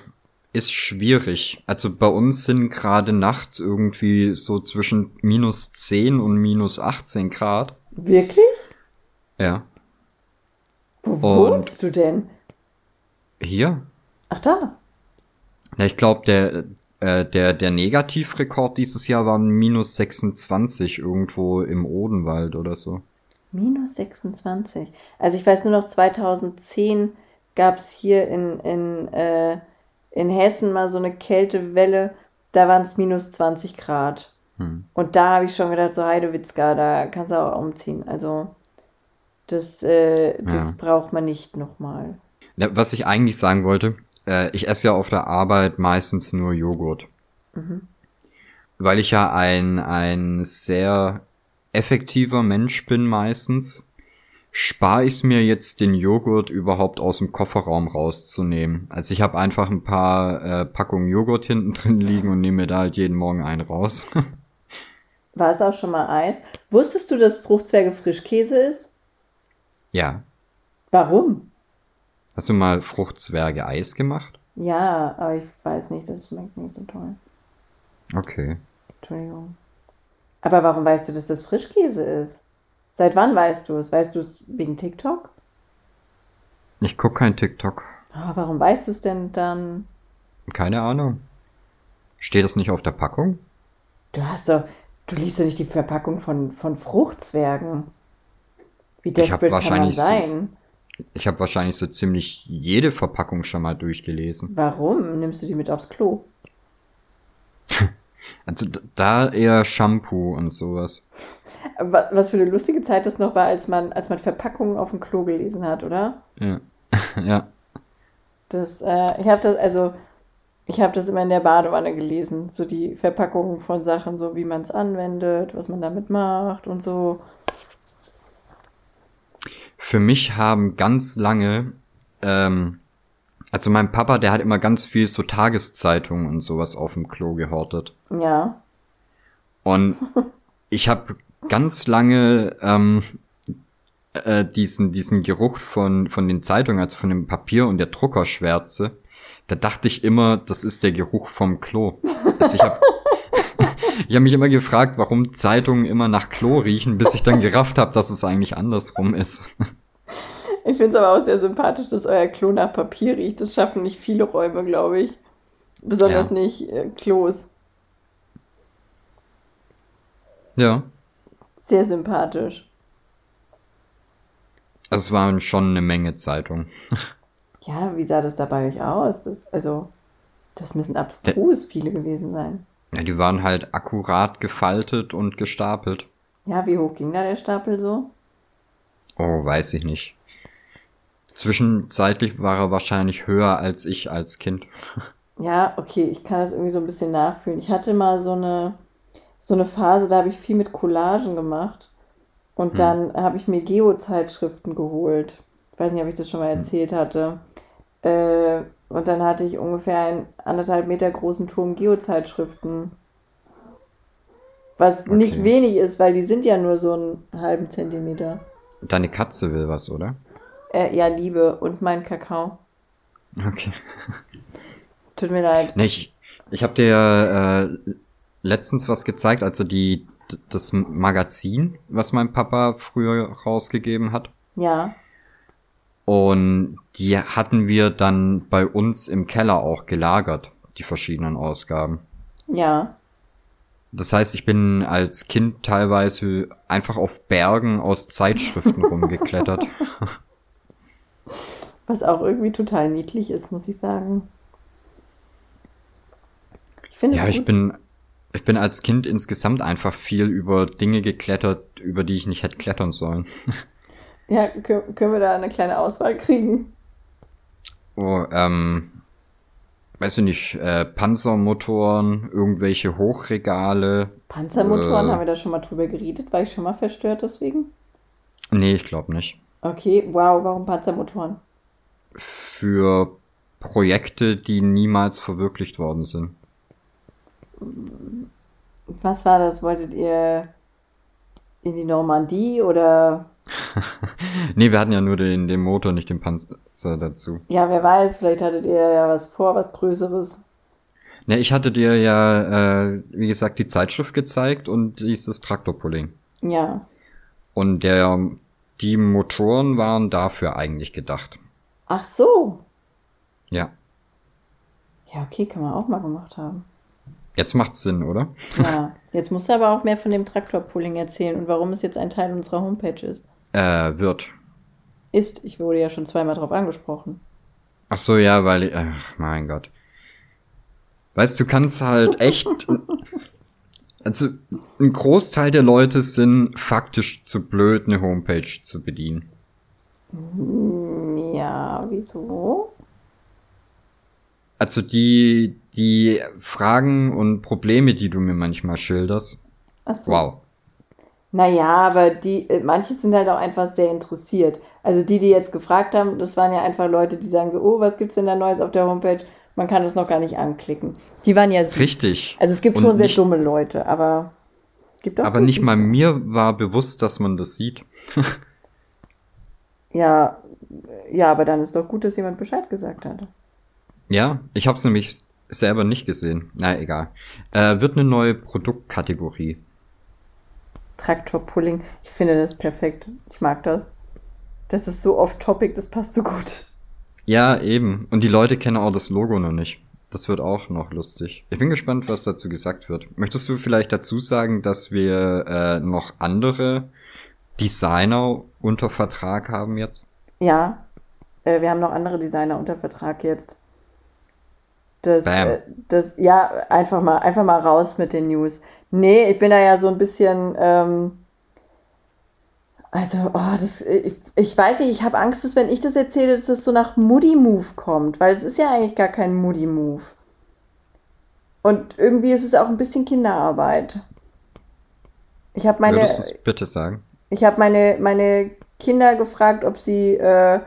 ist schwierig. Also bei uns sind gerade nachts irgendwie so zwischen minus 10 und minus 18 Grad. Wirklich? Ja. Wo Und- wohnst du denn? Hier? Ach da. Ja, ich glaube, der, äh, der, der Negativrekord dieses Jahr waren minus 26 irgendwo im Odenwald oder so. Minus 26. Also ich weiß nur noch, 2010 gab es hier in, in, äh, in Hessen mal so eine Kältewelle. Da waren es minus 20 Grad. Hm. Und da habe ich schon gedacht, so Heidewitzka, da kannst du auch umziehen. Also das, äh, das Ja. braucht man nicht nochmal. Was ich eigentlich sagen wollte, äh, ich esse ja auf der Arbeit meistens nur Joghurt. Weil ich ja ein, ein sehr effektiver Mensch bin meistens, spare ich es mir jetzt, den Joghurt überhaupt aus dem Kofferraum rauszunehmen. Also ich habe einfach ein paar äh, Packungen Joghurt hinten drin liegen und nehme mir da halt jeden Morgen einen raus. War es auch schon mal Eis? Wusstest du, dass Fruchtzwerge Frischkäse ist? ja. Warum? Hast du mal Fruchtzwerge Eis gemacht? Ja, aber ich weiß nicht, das schmeckt nicht so toll. Okay. Entschuldigung. Aber warum weißt du, dass das Frischkäse ist? Seit wann weißt du es? Weißt du es wegen TikTok? Ich guck kein TikTok. Ah, warum weißt du es denn dann? Keine Ahnung. Steht das nicht auf der Packung? Du hast doch, du liest doch nicht die Verpackung von, von Fruchtzwergen. Wie desperate kann man wahrscheinlich so- sein? Ich habe wahrscheinlich so ziemlich jede Verpackung schon mal durchgelesen. Warum nimmst du die mit aufs Klo? Also da eher Shampoo und sowas. Was für eine lustige Zeit das noch war, als man, als man Verpackungen auf dem Klo gelesen hat, oder? Ja. ja. Das, äh, ich habe das, also, ich habe das immer in der Badewanne gelesen. So die Verpackungen von Sachen, so wie man es anwendet, was man damit macht und so. Für mich haben ganz lange, ähm, also mein Papa, der hat immer ganz viel so Tageszeitungen und sowas auf dem Klo gehortet. Ja. Und ich habe ganz lange ähm, äh, diesen, diesen Geruch von, von den Zeitungen, also von dem Papier und der Druckerschwärze, da dachte ich immer, das ist der Geruch vom Klo. Also ich habe ich hab mich immer gefragt, warum Zeitungen immer nach Klo riechen, bis ich dann gerafft habe, dass es eigentlich andersrum ist. Ich finde es aber auch sehr sympathisch, dass euer Klo nach Papier riecht. Das schaffen nicht viele Räume, glaube ich. Besonders ja. nicht äh, Klos. Ja. Sehr sympathisch. Es waren schon eine Menge Zeitungen. Ja, wie sah das da bei euch aus? Das, also, das müssen abstrus ja. viele gewesen sein. Ja, die waren halt akkurat gefaltet und gestapelt. Ja, wie hoch ging da der Stapel so? Oh, weiß ich nicht. Zwischenzeitlich war er wahrscheinlich höher als ich als Kind. Ja, okay, ich kann das irgendwie so ein bisschen nachfühlen. Ich hatte mal so eine, so eine Phase, da habe ich viel mit Collagen gemacht. Und hm. dann habe ich mir Geo-Zeitschriften geholt. Ich weiß nicht, ob ich das schon mal hm. erzählt hatte. Äh, und dann hatte ich ungefähr einen anderthalb Meter großen Turm Geo-Zeitschriften. Was okay. nicht wenig ist, weil die sind ja nur so einen halben Zentimeter. Deine Katze will was, oder? Äh, ja, Liebe und mein Kakao. Okay. Tut mir leid. Nee, ich, ich habe dir äh, letztens was gezeigt, also die das Magazin, was mein Papa früher rausgegeben hat. Ja. Und die hatten wir dann bei uns im Keller auch gelagert, die verschiedenen Ausgaben. Ja. Das heißt, ich bin als Kind teilweise einfach auf Bergen aus Zeitschriften rumgeklettert. Was auch irgendwie total niedlich ist, muss ich sagen. Ich finde Ja, ich bin, ich bin als Kind insgesamt einfach viel über Dinge geklettert, über die ich nicht hätte klettern sollen. Ja, können wir da eine kleine Auswahl kriegen? Oh, ähm, weiß ich nicht, äh, Panzermotoren, irgendwelche Hochregale. Panzermotoren, äh, haben wir da schon mal drüber geredet? War ich schon mal verstört deswegen? Nee, ich glaube nicht. Okay, wow, warum Panzermotoren? Für Projekte, die niemals verwirklicht worden sind. Was war das? Wolltet ihr in die Normandie oder? nee, wir hatten ja nur den, den Motor, nicht den Panzer dazu. Ja, wer weiß, vielleicht hattet ihr ja was vor, was Größeres. Ne, ich hatte dir ja, äh, wie gesagt, die Zeitschrift gezeigt und dieses Traktorpulling. Ja. Und der, die Motoren waren dafür eigentlich gedacht. Ach so. Ja. Ja, okay, kann man auch mal gemacht haben. Jetzt macht's Sinn, oder? Ja, jetzt musst du aber auch mehr von dem Traktorpulling erzählen und warum es jetzt ein Teil unserer Homepage ist. Äh, wird. Ist, ich wurde ja schon zweimal drauf angesprochen. Ach so, ja, weil ich, ach mein Gott. Weißt du, kannst halt echt, also ein Großteil der Leute sind faktisch zu blöd, eine Homepage zu bedienen. Ja, wieso? Also die, die Fragen und Probleme, die du mir manchmal schilderst. Ach so. Wow. Naja, aber die, äh, manche sind halt auch einfach sehr interessiert. Also die, die jetzt gefragt haben, das waren ja einfach Leute, die sagen so, oh, was gibt's denn da Neues auf der Homepage? Man kann das noch gar nicht anklicken. Die waren ja süß. Richtig. Also es gibt und schon sehr dumme Leute, aber gibt auch Aber nicht mal mir war bewusst, dass man das sieht. ja, ja, aber dann ist doch gut, dass jemand Bescheid gesagt hat. Ja, ich habe es nämlich selber nicht gesehen. Na, egal. Äh, wird eine neue Produktkategorie. Traktorpulling. Ich finde das perfekt. Ich mag das. Das ist so off-topic, das passt so gut. Ja, eben. Und die Leute kennen auch das Logo noch nicht. Das wird auch noch lustig. Ich bin gespannt, was dazu gesagt wird. Möchtest du vielleicht dazu sagen, dass wir äh, noch andere Designer unter Vertrag haben jetzt? Ja, äh, wir haben noch andere Designer unter Vertrag jetzt. Das, äh, das, ja, einfach mal, einfach mal raus mit den News. Nee, ich bin da ja so ein bisschen, ähm, Also, oh, das, ich, ich weiß nicht, ich habe Angst, dass wenn ich das erzähle, dass das so nach Moody-Move kommt, weil es ist ja eigentlich gar kein Moody-Move. Und irgendwie ist es auch ein bisschen Kinderarbeit. Ich habe meine. Würdest du bitte sagen? Ich habe meine, meine Kinder gefragt, ob sie, äh,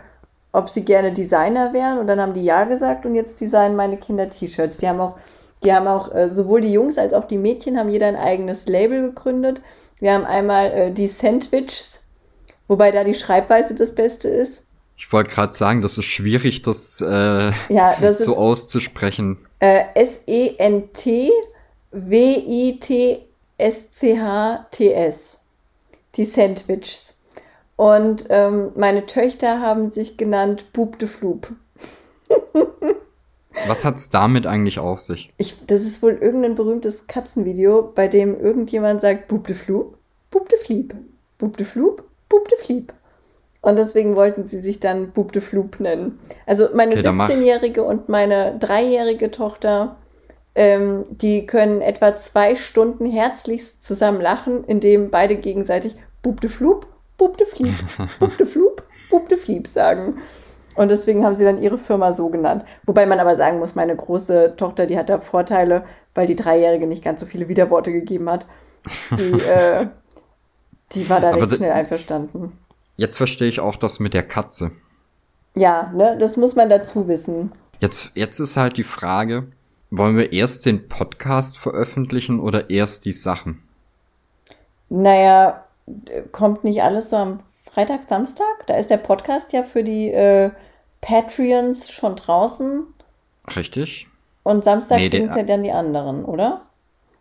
ob sie gerne Designer wären und dann haben die ja gesagt und jetzt designen meine Kinder T-Shirts. Die haben auch, die haben auch, äh, sowohl die Jungs als auch die Mädchen haben jeder ein eigenes Label gegründet. Wir haben einmal äh, die Sandwichs, wobei da die Schreibweise das Beste ist. Ich wollte gerade sagen, das ist schwierig, das, äh, Ja, das so ist auszusprechen. äh, S-E-N-T-W-I-T-S-C-H-T-S. Die Sandwichs. Und ähm, meine Töchter haben sich genannt Bub de Floop. Was hat's damit eigentlich auf sich? Ich, das ist wohl irgendein berühmtes Katzenvideo, bei dem irgendjemand sagt Bub de Floop, Bub de Fliep, Bub de Floop, Bub de Fliep. Und deswegen wollten sie sich dann Bub de Floop nennen. Also meine Okay, dann mach. 17-jährige und meine dreijährige Tochter, ähm, die können etwa zwei Stunden herzlichst zusammen lachen, indem beide gegenseitig Bub de Floop, Bub de Fliep, Bub de Floop, Bub de Fliep sagen. Und deswegen haben sie dann ihre Firma so genannt. Wobei man aber sagen muss, meine große Tochter, die hat da Vorteile, weil die Dreijährige nicht ganz so viele Widerworte gegeben hat. Die, äh, die war da Aber recht schnell einverstanden. Jetzt verstehe ich auch das mit der Katze. Ja, ne, das muss man dazu wissen. Jetzt, jetzt ist halt die Frage, wollen wir erst den Podcast veröffentlichen oder erst die Sachen? Naja, kommt nicht alles so am Freitag, Samstag? Da ist der Podcast ja für die äh, Patreons schon draußen. Richtig? Und Samstag Nee, kriegen es ja dann die anderen, oder?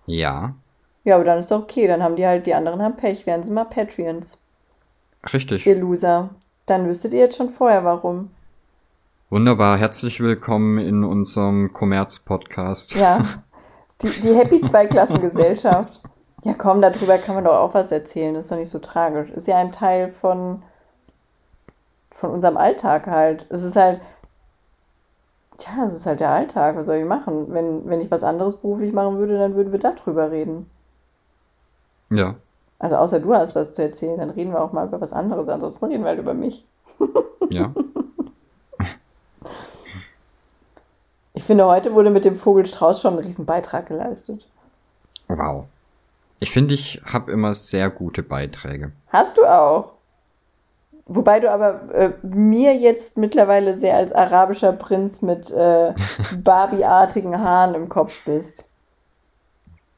Ja, Ja, aber dann ist doch okay. Dann haben die halt, die anderen haben Pech, werden sie mal Patreons. richtig. Ihr Loser. Dann wüsstet ihr jetzt schon vorher, warum. Wunderbar, herzlich willkommen in unserem Kommerz-Podcast. Ja. Die, die Happy Zweiklassengesellschaft. Ja, komm, darüber kann man doch auch was erzählen. Das ist doch nicht so tragisch. Ist ja ein Teil von, von unserem Alltag halt. Es ist halt, tja, es ist halt der Alltag. Was soll ich machen? Wenn, wenn ich was anderes beruflich machen würde, dann würden wir darüber reden. Ja. Also außer du hast was zu erzählen, dann reden wir auch mal über was anderes. Ansonsten reden wir halt über mich. Ja. Ich finde, heute wurde mit dem Vogelstrauß schon ein Riesenbeitrag geleistet. Wow. Ich finde, ich habe immer sehr gute Beiträge. Hast du auch. Wobei du aber äh, mir jetzt mittlerweile sehr als arabischer Prinz mit äh, Barbie-artigen Haaren im Kopf bist.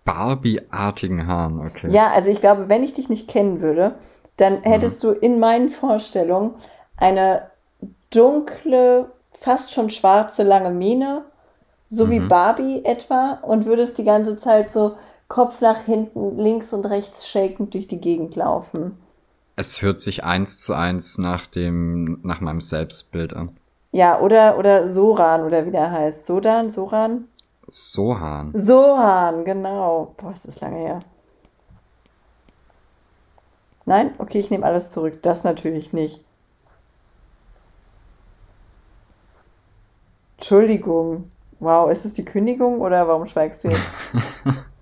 Barbie-artigen Haaren, okay. Ja, also ich glaube, wenn ich dich nicht kennen würde, dann hättest du in meinen Vorstellungen eine dunkle, fast schon schwarze, lange Mähne, so wie Mhm. Barbie etwa, und würdest die ganze Zeit so Kopf nach hinten, links und rechts shakend durch die Gegend laufen. Es hört sich eins zu eins nach dem, nach meinem Selbstbild an. Ja, oder, oder Soran, oder wie der heißt. Sodan, Soran? Sohan. Sohan, genau. Boah, ist das lange her. Nein? Okay, ich nehme alles zurück. Das natürlich nicht. Entschuldigung. Wow, ist es die Kündigung oder warum schweigst du jetzt?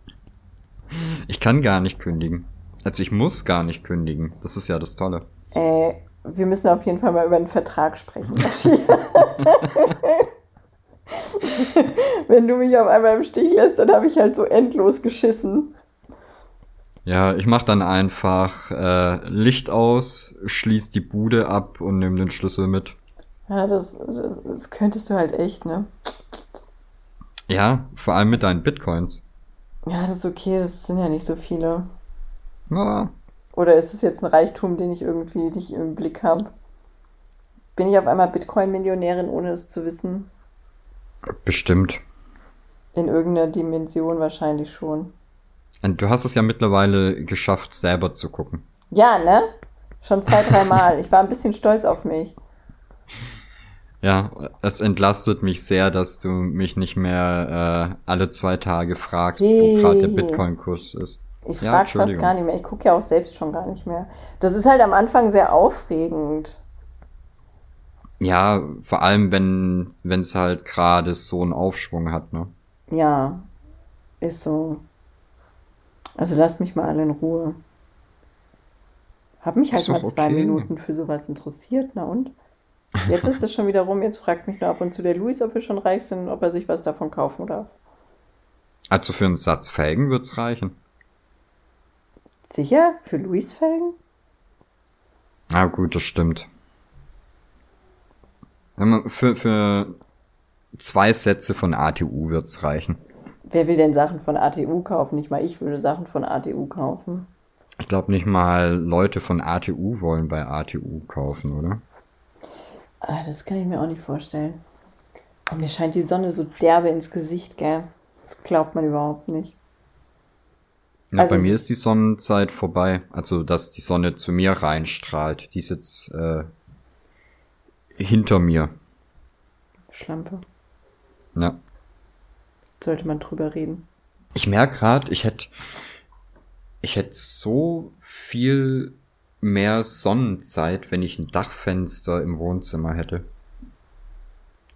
Ich kann gar nicht kündigen. Also ich muss gar nicht kündigen. Das ist ja das Tolle. Äh, wir müssen auf jeden Fall mal über einen Vertrag sprechen. Wenn du mich auf einmal im Stich lässt, dann habe ich halt so endlos geschissen. Ja, ich mach dann einfach äh, Licht aus, schließ die Bude ab und nimm den Schlüssel mit. Ja, das, das, das könntest du halt echt, ne? Ja, vor allem mit deinen Bitcoins. Ja, das ist okay, das sind ja nicht so viele. Ja, Oder ist es jetzt ein Reichtum, den ich irgendwie nicht im Blick habe? Bin ich auf einmal Bitcoin-Millionärin, ohne es zu wissen? bestimmt. In irgendeiner Dimension wahrscheinlich schon. Und du hast es ja mittlerweile geschafft, selber zu gucken. Ja, ne? Schon zwei, dreimal. Ich war ein bisschen stolz auf mich. Ja, es entlastet mich sehr, dass du mich nicht mehr äh, alle zwei Tage fragst, wo gerade der Hey. Bitcoin-Kurs ist. Ich Ja, frage fast gar nicht mehr. Ich gucke ja auch selbst schon gar nicht mehr. Das ist halt am Anfang sehr aufregend. Ja, vor allem wenn es halt gerade so einen Aufschwung hat, ne? Ja, ist so. Also lasst mich mal alle in Ruhe. Hab mich halt mal zwei okay. Minuten für sowas interessiert, na und? Jetzt ist es schon wieder rum, jetzt fragt mich nur ab und zu der Luis, ob wir schon reich sind und ob er sich was davon kaufen darf. Also für einen Satz Felgen wird's reichen. Sicher? Für Luis Felgen? Ah, gut, das stimmt. Für, für zwei Sätze von ATU wird's reichen. Wer will denn Sachen von ATU kaufen? Nicht mal ich würde Sachen von ATU kaufen. Ich glaube nicht mal Leute von ATU wollen bei ATU kaufen, oder? Ah, das kann ich mir auch nicht vorstellen. Oh, mir scheint die Sonne so derbe ins Gesicht, gell? Das glaubt man überhaupt nicht. Ja, Also bei mir ist- ist die Sonnenzeit vorbei. Also, dass die Sonne zu mir reinstrahlt. Die ist jetzt äh, hinter mir. Schlampe. Ja. Sollte man drüber reden. Ich merke gerade, ich hätte ich hätte so viel mehr Sonnenzeit, wenn ich ein Dachfenster im Wohnzimmer hätte.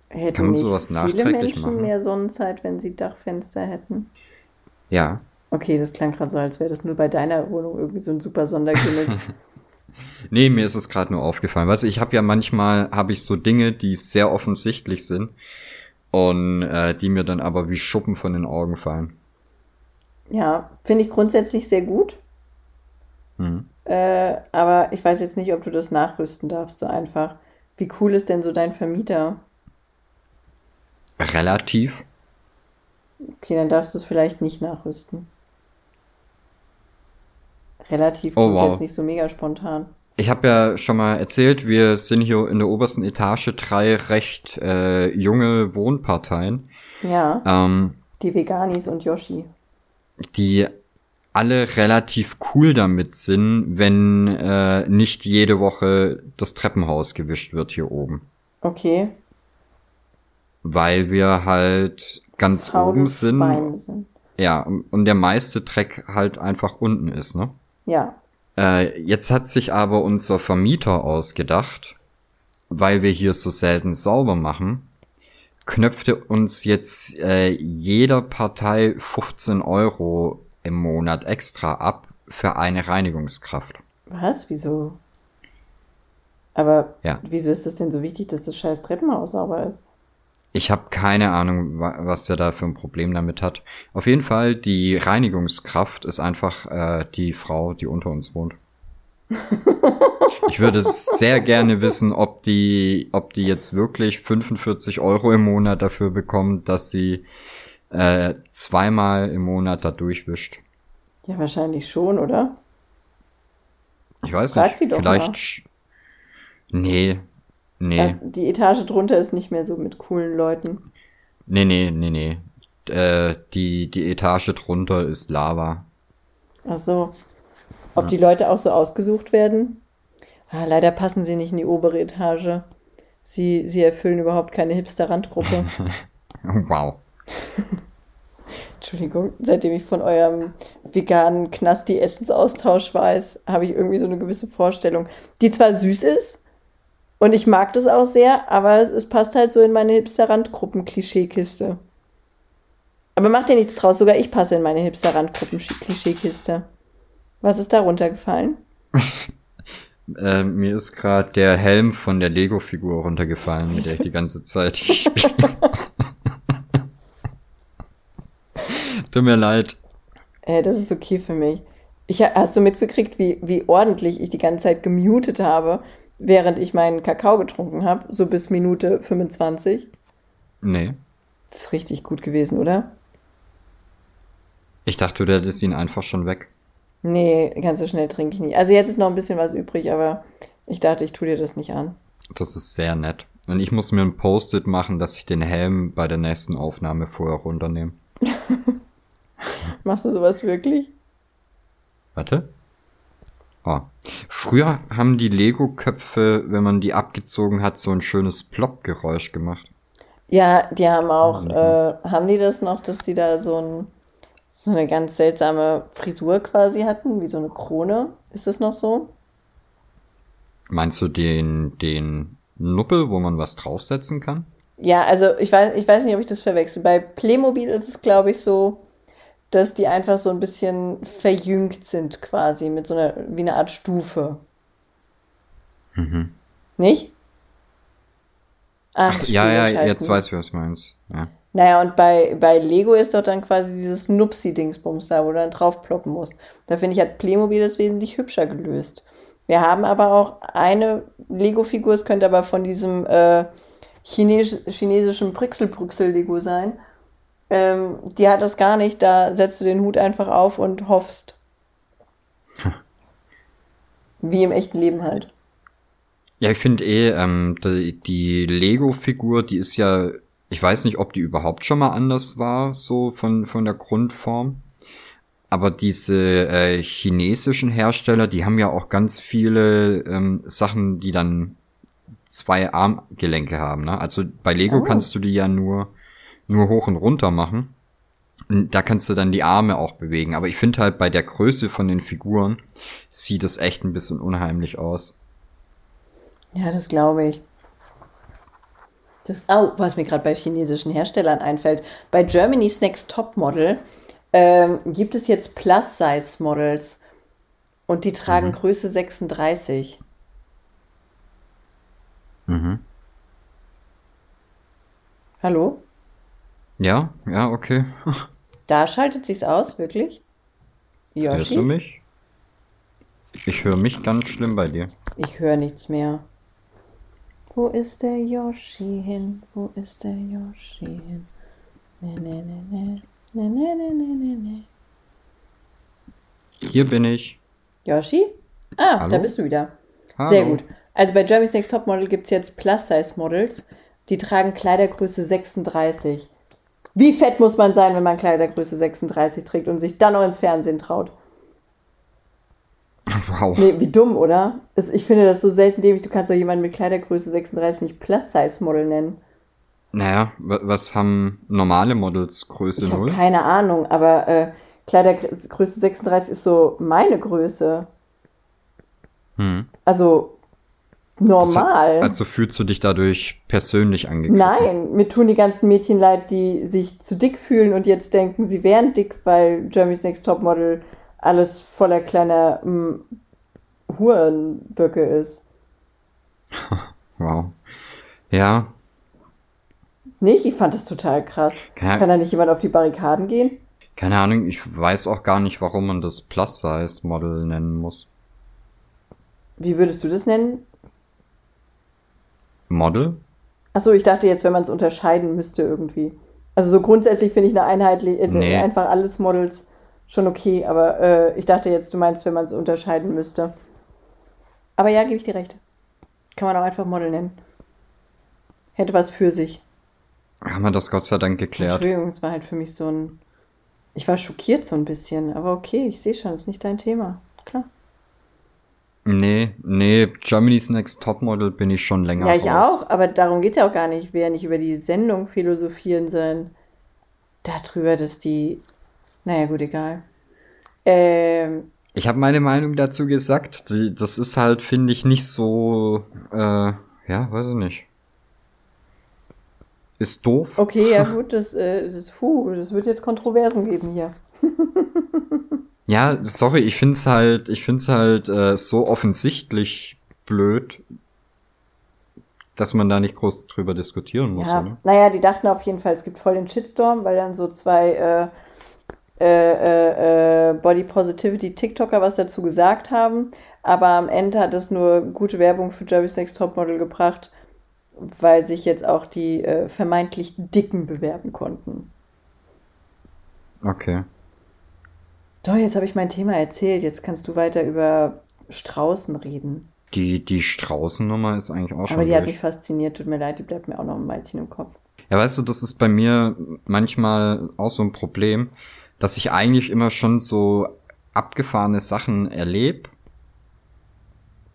Hätten Kann man sowas viele nachträglich Menschen machen? mehr Sonnenzeit, wenn sie Dachfenster hätten? Ja. Okay, das klang gerade so, als wäre das nur bei deiner Wohnung irgendwie so ein super Sondergimmick. Nee, mir ist es gerade nur aufgefallen. Weißt du, ich habe ja manchmal habe ich so Dinge, die sehr offensichtlich sind und äh, die mir dann aber wie Schuppen von den Augen fallen. ja, finde ich grundsätzlich sehr gut. Mhm. Äh, aber ich weiß jetzt nicht, ob du das nachrüsten darfst, so einfach. Wie cool ist denn so dein Vermieter? Relativ. Okay, dann darfst du es vielleicht nicht nachrüsten. Relativ Oh, wow. jetzt nicht so mega spontan. Ich habe ja schon mal erzählt, wir sind hier in der obersten Etage drei recht äh, junge Wohnparteien, Ja, ähm, die Veganis und Yoshi. die alle relativ cool damit sind, wenn äh, nicht jede Woche das Treppenhaus gewischt wird hier oben. Okay, Weil wir halt ganz faule oben sind. Sind. Ja, und und der meiste Dreck halt einfach unten ist, ne? Ja, Äh, jetzt hat sich aber unser Vermieter ausgedacht, weil wir hier so selten sauber machen, knöpfte uns jetzt äh, jeder Partei 15 Euro im Monat extra ab für eine Reinigungskraft. was? Wieso? Aber Ja. wieso ist das denn so wichtig, dass das scheiß Treppenhaus sauber ist? Ich habe keine Ahnung, wa- was der da für ein Problem damit hat. Auf jeden Fall, die Reinigungskraft ist einfach äh, die Frau, die unter uns wohnt. Ich würde sehr gerne wissen, ob die, ob die jetzt wirklich 45 Euro im Monat dafür bekommt, dass sie äh, zweimal im Monat da durchwischt. Ja, wahrscheinlich schon, oder? Ich weiß Frag nicht. sie doch vielleicht. mal. Nee. Nee. Äh, die Etage drunter ist nicht mehr so mit coolen Leuten. Nee, nee, nee, nee. Äh, die, die Etage drunter ist Lava. Ach so. Ob die Leute auch so ausgesucht werden? Ah, leider passen sie nicht in die obere Etage. Sie, sie erfüllen überhaupt keine Hipster-Randgruppe. Wow. Entschuldigung, seitdem ich von eurem veganen Knasti-Essensaustausch weiß, habe ich irgendwie so eine gewisse Vorstellung, die zwar süß ist und ich mag das auch sehr, aber es, es passt halt so in meine Hipster-Randgruppen-Klischeekiste. Aber macht dir nichts draus, sogar ich passe in meine Hipster-Randgruppen-Klischeekiste. Was ist da runtergefallen? Äh, mir ist gerade der Helm von der Lego-Figur runtergefallen, mit der ich die ganze Zeit spiele. Tut mir leid. Äh, das ist okay für mich. Ich, hast du mitbekriegt, wie, wie ordentlich ich die ganze Zeit gemutet habe, während ich meinen Kakao getrunken habe? So bis Minute 25. Nee. Das ist richtig gut gewesen, oder? Ich dachte, du hättest ihn einfach schon weg. Nee, ganz so schnell trinke ich nicht. Also jetzt ist noch ein bisschen was übrig, aber ich dachte, ich tue dir das nicht an. Das ist sehr nett. Und ich muss mir ein Post-it machen, dass ich den Helm bei der nächsten Aufnahme vorher runternehme. Machst du sowas wirklich? Warte. Oh. Früher haben die Lego-Köpfe, wenn man die abgezogen hat, so ein schönes Plopp-Geräusch gemacht. Ja, die haben auch, äh, haben die das noch, dass die da so, ein, so eine ganz seltsame Frisur quasi hatten, wie so eine Krone? Ist das noch so? Meinst du den, den Nuppel, wo man was draufsetzen kann? Ja, also ich weiß, ich weiß nicht, ob ich das verwechsel. Bei Playmobil ist es, glaube ich, so, dass die einfach so ein bisschen verjüngt sind quasi, mit so einer, wie eine Art Stufe. Mhm. Nicht? Ach, ja, ja, heißen jetzt weiß ich, was du meinst. Ja. Naja, und bei, bei Lego ist doch dann quasi dieses Nupsi-Dingsbums da, wo du dann drauf ploppen musst. Da finde ich, hat Playmobil das wesentlich hübscher gelöst. Wir haben aber auch eine Lego-Figur, es könnte aber von diesem äh, Chines chinesischen Brixel-Brüxel-Lego sein. Ähm, die hat das gar nicht, da setzt du den Hut einfach auf und hoffst. Wie im echten Leben halt. Ja, ich finde eh, ähm, die, die Lego-Figur, die ist ja, ich weiß nicht, ob die überhaupt schon mal anders war, so von, von der Grundform. Aber diese äh, chinesischen Hersteller, die haben ja auch ganz viele ähm, Sachen, die dann zwei Armgelenke haben. Ne? Also bei Lego Oh. kannst du die ja nur, nur hoch und runter machen. Und da kannst du dann die Arme auch bewegen. Aber ich finde halt bei der Größe von den Figuren sieht es echt ein bisschen unheimlich aus. Ja, das glaube ich. Das, oh, was mir gerade bei chinesischen Herstellern einfällt. Bei Germany's Next Top Model ähm, gibt es jetzt Plus-Size-Models und die tragen Größe 36. Mhm. Hallo? Ja, ja, okay. Da schaltet sich's aus, wirklich? Hörst du Yoshi? mich? Ich höre mich ganz schlimm bei dir. Ich höre nichts mehr. Wo ist der Yoshi hin? Wo ist der Yoshi hin? Ne, ne, ne, ne. Ne, ne, ne, ne, ne, ne. Hier bin ich. Yoshi? Ah, Hallo? da bist du wieder. Hallo. Sehr gut. Also bei Germany's Next Top Model gibt es jetzt Plus-Size-Models, die tragen Kleidergröße 36. Wie fett muss man sein, wenn man Kleidergröße 36 trägt und sich dann noch ins Fernsehen traut? Wow. Nee, wie dumm, oder? Ich finde das so selten dämlich. Du kannst doch jemanden mit Kleidergröße 36 nicht Plus-Size-Model nennen. Naja, wa- was haben normale Models Größe Ich habe 0? keine Ahnung, aber äh, Kleidergröße 36 ist so meine Größe. Hm. Also normal. Also fühlst du dich dadurch persönlich angegriffen? Nein, mir tun die ganzen Mädchen leid, die sich zu dick fühlen und jetzt denken, sie wären dick, weil Jeremy's Next Topmodel alles voller kleiner mm, Hurenböcke ist. Wow. Ja, Nicht? Ich fand das total krass. Keine- Kann da nicht jemand auf die Barrikaden gehen? keine Ahnung, ich weiß auch gar nicht, warum man das Plus-Size-Model nennen muss. Wie würdest du das nennen? Model? Achso, ich dachte jetzt, wenn man es unterscheiden müsste irgendwie. Also so grundsätzlich finde ich eine einheitliche, äh, Nee. einfach alles Models schon okay, aber äh, ich dachte jetzt, du meinst, wenn man es unterscheiden müsste. Aber ja, gebe ich dir recht. Kann man auch einfach Model nennen. Hätte was für sich. Haben wir das Gott sei Dank geklärt. Entschuldigung, es war halt für mich so ein. Ich war schockiert so ein bisschen, aber okay, ich sehe schon, ist nicht dein Thema. Klar. Nee, nee, Germany's Next Topmodel bin ich schon länger Ja, ich raus. auch, aber darum geht es ja auch gar nicht. Ich will ja nicht über die Sendung philosophieren, sondern darüber, dass die. Naja, gut, egal. Ähm, Ich habe meine Meinung dazu gesagt. Die, das ist halt, finde ich, nicht so, äh, ja, weiß ich nicht. Ist doof. okay, ja gut, das, äh, das, puh, das wird jetzt Kontroversen geben hier. Ja, sorry, ich find's halt, ich find's halt äh, so offensichtlich blöd, dass man da nicht groß drüber diskutieren muss, Ja, oder? naja, die dachten auf jeden Fall, es gibt voll den Shitstorm, weil dann so zwei äh, äh, äh, äh, Body Positivity TikToker was dazu gesagt haben. Aber am Ende hat es nur gute Werbung für Jerry's Next Topmodel gebracht, weil sich jetzt auch die äh, vermeintlich Dicken bewerben konnten. Okay. Doch, jetzt habe ich mein Thema erzählt. Jetzt kannst du weiter über Straußen reden. Die, die Straußennummer ist eigentlich auch schon Aber die hat durch. mich fasziniert. Tut mir leid, die bleibt mir auch noch ein Weilchen im Kopf. Ja, weißt du, das ist bei mir manchmal auch so ein Problem, dass ich eigentlich immer schon so abgefahrene Sachen erlebe,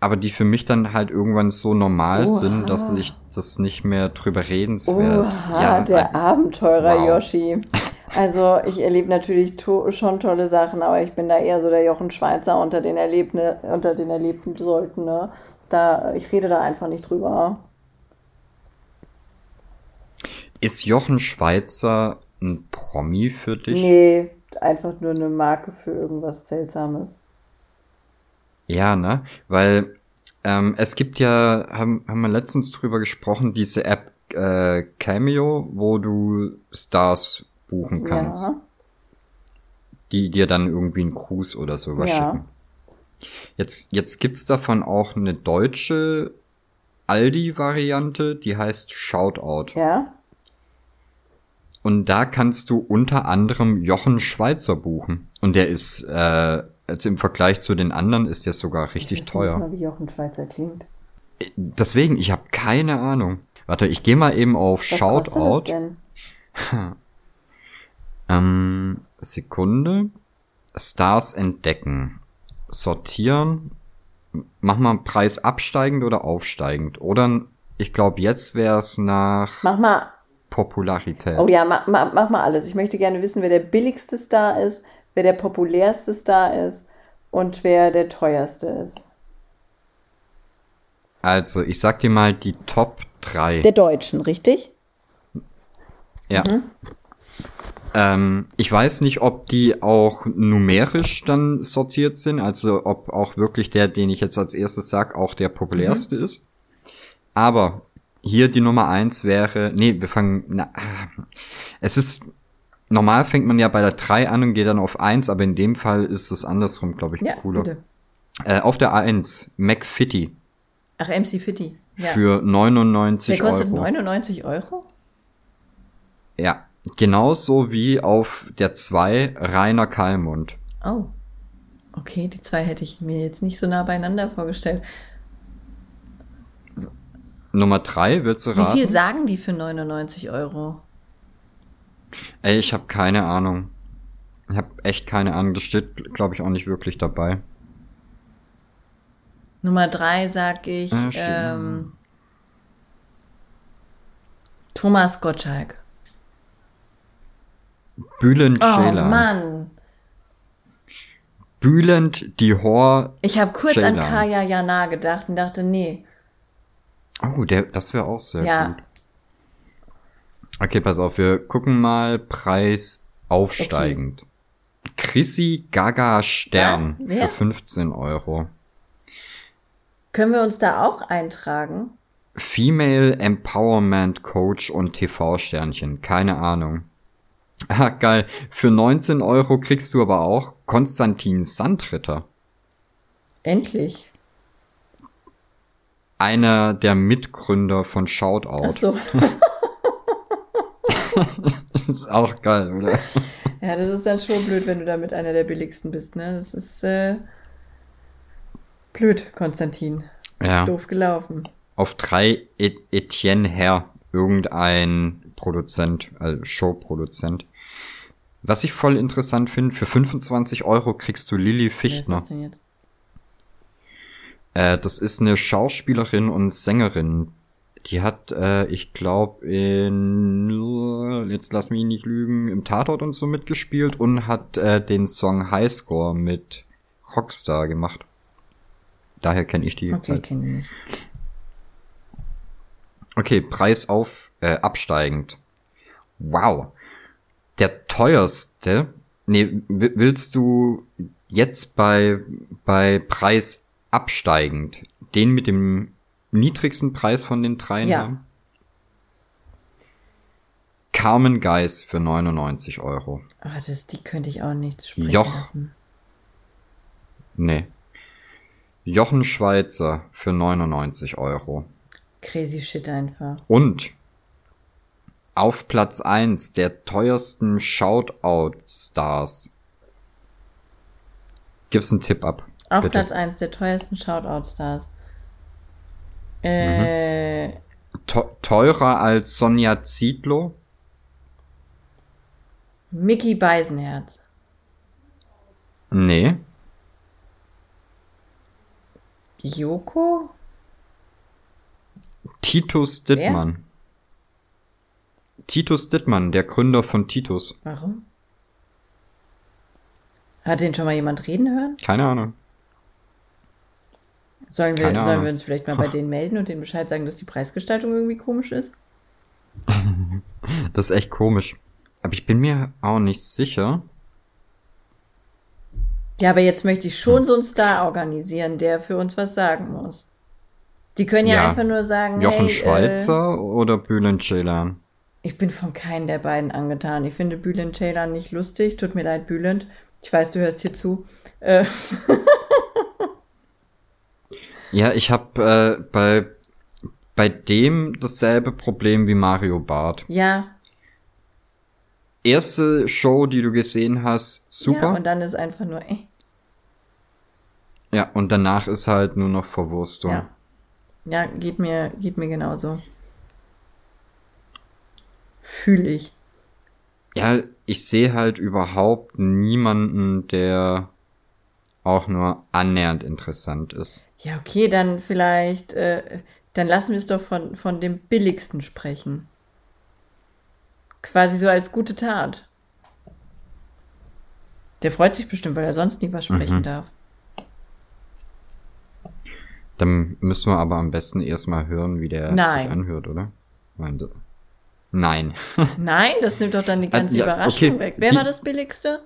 aber die für mich dann halt irgendwann so normal Oha. sind, dass ich das nicht mehr drüber redenswert. Oha, ja, der äh, Abenteurer wow. Yoshi. Also ich erlebe natürlich to schon tolle Sachen, aber ich bin da eher so der Jochen Schweizer unter den Erlebne, unter den Erlebten sollten, ne? Da, ich rede da einfach nicht drüber. Ist Jochen Schweizer ein Promi für dich? Nee, einfach nur eine Marke für irgendwas Seltsames. Ja, ne? Weil Ähm, es gibt ja, haben, haben wir letztens drüber gesprochen, diese App äh, Cameo, wo du Stars buchen kannst. Ja. Die dir dann irgendwie einen Cruise oder sowas Ja. schicken. Jetzt, jetzt gibt's davon auch eine deutsche Aldi-Variante, die heißt Shoutout. Ja? Und da kannst du unter anderem Jochen Schweizer buchen. Und der ist, äh, also im Vergleich zu den anderen ist der sogar richtig Ich weiß teuer. Nicht mal, wie Jochen Schweizer klingt. Deswegen, ich habe keine Ahnung. Warte, ich gehe mal eben auf Was kostet das Shoutout. denn? Ähm, Sekunde. Stars entdecken. Sortieren. Mach mal Preis absteigend oder aufsteigend. Oder ich glaube, jetzt wäre es nach Mach mal. Popularität. Oh ja, mach, mach, mach mal alles. Ich möchte gerne wissen, wer der billigste Star ist, wer der populärste Star ist und wer der teuerste ist. Also, ich sag dir mal die Top 3. Der Deutschen, richtig? Ja. Ähm, ich weiß nicht, ob die auch numerisch dann sortiert sind, also ob auch wirklich der, den ich jetzt als erstes sag, auch der populärste ist. Aber hier die Nummer eins wäre, nee, wir fangen, na, es ist, normal fängt man ja bei der 3 an und geht dann auf 1, aber in dem Fall ist es andersrum, glaube ich, Ja, cooler. Äh, auf der 1, McFitty Ach, MC Fitti. Ja. für 99 der kostet Euro. 99 Euro? Ja, genauso wie auf der 2 Rainer Kallmund. Oh. Okay, die zwei hätte ich mir jetzt nicht so nah beieinander vorgestellt. Nummer 3, willst du Wie raten? viel sagen die für 99 Euro? Ey, ich habe keine Ahnung. Ich habe echt keine Ahnung. Das steht, glaube ich, auch nicht wirklich dabei. Nummer drei sag ich Ah, stimmt. ähm, Thomas Gottschalk. Bülent Oh Ceylan. Mann. Bülent Dihor. Ich habe kurz an Ceylan. Kaya Jana gedacht und dachte, nee. Oh, der, das wäre auch sehr Ja. gut. Okay, pass auf, wir gucken mal Preis aufsteigend. Chrissy Gaga Stern für 15 Euro. Können wir uns da auch eintragen? Female Empowerment Coach und TV-Sternchen. Keine Ahnung. Ah, geil. Für 19 Euro kriegst du aber auch Konstantin Sandritter. Endlich. Einer der Mitgründer von Ach Shoutout. so. ist auch geil, oder? Ja, das ist dann schon blöd, wenn du damit einer der billigsten bist, ne? Das ist äh, blöd, Konstantin. Ja. Doof gelaufen. Auf drei Et Etienne Herr, irgendein Produzent, also Showproduzent. Was ich voll interessant finde, für 25 Euro kriegst du Lilly Wer ist Fichtner. das denn jetzt? Äh, das ist eine Schauspielerin und Sängerin. Die hat, äh, ich glaube, in, jetzt lass mich nicht lügen, im Tatort und so mitgespielt und hat äh, den Song Highscore mit Rockstar gemacht. Daher kenne ich die. Okay, halt. kenne ich nicht. Okay, Preis auf, äh, absteigend. Wow. Der teuerste, nee, wi- willst du jetzt bei, bei Preis absteigend den mit dem niedrigsten Preis von den dreien Ja. haben? Carmen Geis für 99 Euro. Aber das, die könnte ich auch nicht sprechen Joch. lassen. Nee. Jochen Schweizer für 99 Euro. Crazy shit einfach. Und auf Platz 1 der teuersten Shoutout-Stars. Gib's einen Tipp ab. Auf bitte. Platz 1 der teuersten Shoutout-Stars. Äh, Te teurer als Sonja Zietlow? Mickey Beisenherz. Nee. Joko? Titus Dittmann. Titus Dittmann, der Gründer von Titus. Warum? Hat den schon mal jemand reden hören? Keine Ahnung. Sollen wir, Keine sollen Ahnung. wir uns vielleicht mal bei denen melden und denen Bescheid sagen, dass die Preisgestaltung irgendwie komisch ist? Das ist echt komisch. Aber ich bin mir auch nicht sicher. Ja, aber jetzt möchte ich schon so einen Star organisieren, der für uns was sagen muss. Die können ja, Ja. einfach nur sagen, Jochen hey, Äh, Schweizer oder Bülent Ceylan? Ich bin von keinem der beiden angetan. Ich finde Bülent Ceylan nicht lustig. Tut mir leid, Bülent. Ich weiß, du hörst hier zu. Äh, Ja, ich habe äh, bei bei dem dasselbe Problem wie Mario Barth. ja, Erste Show, die du gesehen hast, ja, super. und dann ist einfach nur, äh, Ja, und danach ist halt nur noch Verwurstung. ja. Ja, geht mir, geht mir genauso. Fühle ich. Ja, ich sehe halt überhaupt niemanden, der auch nur annähernd interessant ist. Ja, okay, dann vielleicht, äh, dann lassen wir es doch von, von dem billigsten sprechen. Quasi so als gute Tat. Der freut sich bestimmt, weil er sonst nie was sprechen Mhm. darf. Dann müssen wir aber am besten erstmal hören, wie der Nein. sich anhört, oder? Nein. Nein. Nein, das nimmt doch dann die ganze ja, Überraschung okay, weg. Wer die- war das billigste?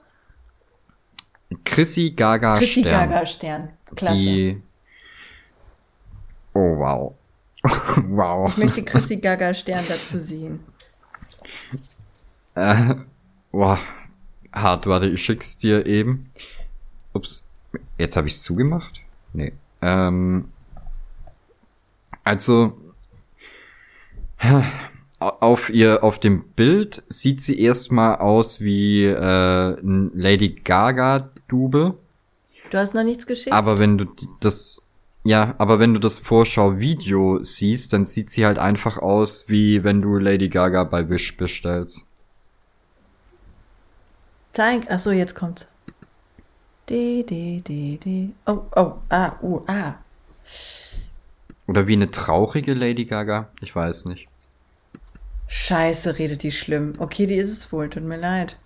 Chrissy Gaga Chrissy Stern. Gaga Stern. Klasse. Die. Oh wow. wow. Ich möchte Chrissy Gaga Stern dazu sehen. Äh, boah, hart, warte, ich schick's dir eben. Ups, jetzt habe ich's zugemacht? Nee. Ähm, also, auf ihr, auf dem Bild sieht sie erstmal aus wie äh, ein Lady Gaga Double. Du hast noch nichts geschickt? Aber wenn du das, ja, aber wenn du das Vorschau-Video siehst, dann sieht sie halt einfach aus, wie wenn du Lady Gaga bei Wish bestellst. Zeig. Achso, jetzt kommt's. D, D, D, D. Oh, oh, ah, uh, ah. Oder wie eine traurige Lady Gaga? Ich weiß nicht. Scheiße, redet die schlimm. Okay, die ist es wohl, tut mir leid.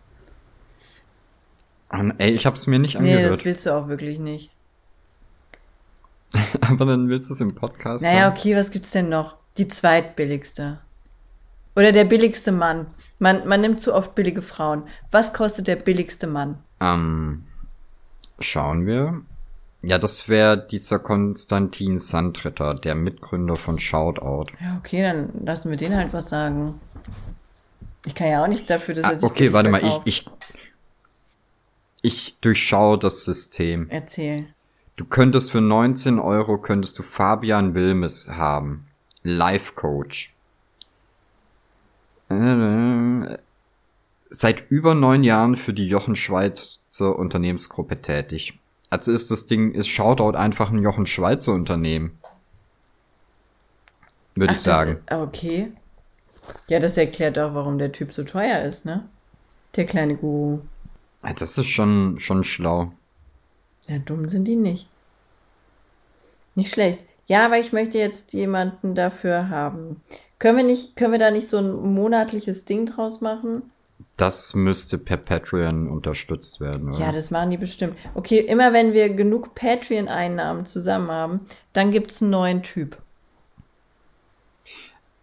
Ähm, Ey, ich hab's mir nicht Nee, das angehört. willst du auch wirklich nicht. aber dann willst du es im Podcast Naja, sagen? okay, was gibt's denn noch? Die zweitbilligste. Oder der billigste Mann. Man, man nimmt zu oft billige Frauen. Was kostet der billigste Mann? Ähm, schauen wir. Ja, das wäre dieser Konstantin Sandritter, der Mitgründer von Shoutout. Ja, okay, dann lassen wir den halt was sagen. Ich kann ja auch nichts dafür, dass Ah, er sich okay, warte mal, ich, ich, ich durchschaue das System. Erzähl. Du könntest für 19 Euro könntest du Fabian Wilmes haben. Life Coach. Äh, Seit über neun Jahren für die Jochen Schweizer Unternehmensgruppe tätig. Also ist das Ding, ist Shoutout einfach ein Jochen Schweizer Unternehmen. Würde ich sagen. Das, ah, okay. Ja, das erklärt auch, warum der Typ so teuer ist, ne? Der kleine Guru. Das ist schon, schon schlau. Ja, dumm sind die nicht. Nicht schlecht. Ja, aber ich möchte jetzt jemanden dafür haben. Können wir nicht, können wir da nicht so ein monatliches Ding draus machen? Das müsste per Patreon unterstützt werden, oder? Ja, das machen die bestimmt. Okay, immer wenn wir genug Patreon-Einnahmen zusammen haben, dann gibt's einen neuen Typ.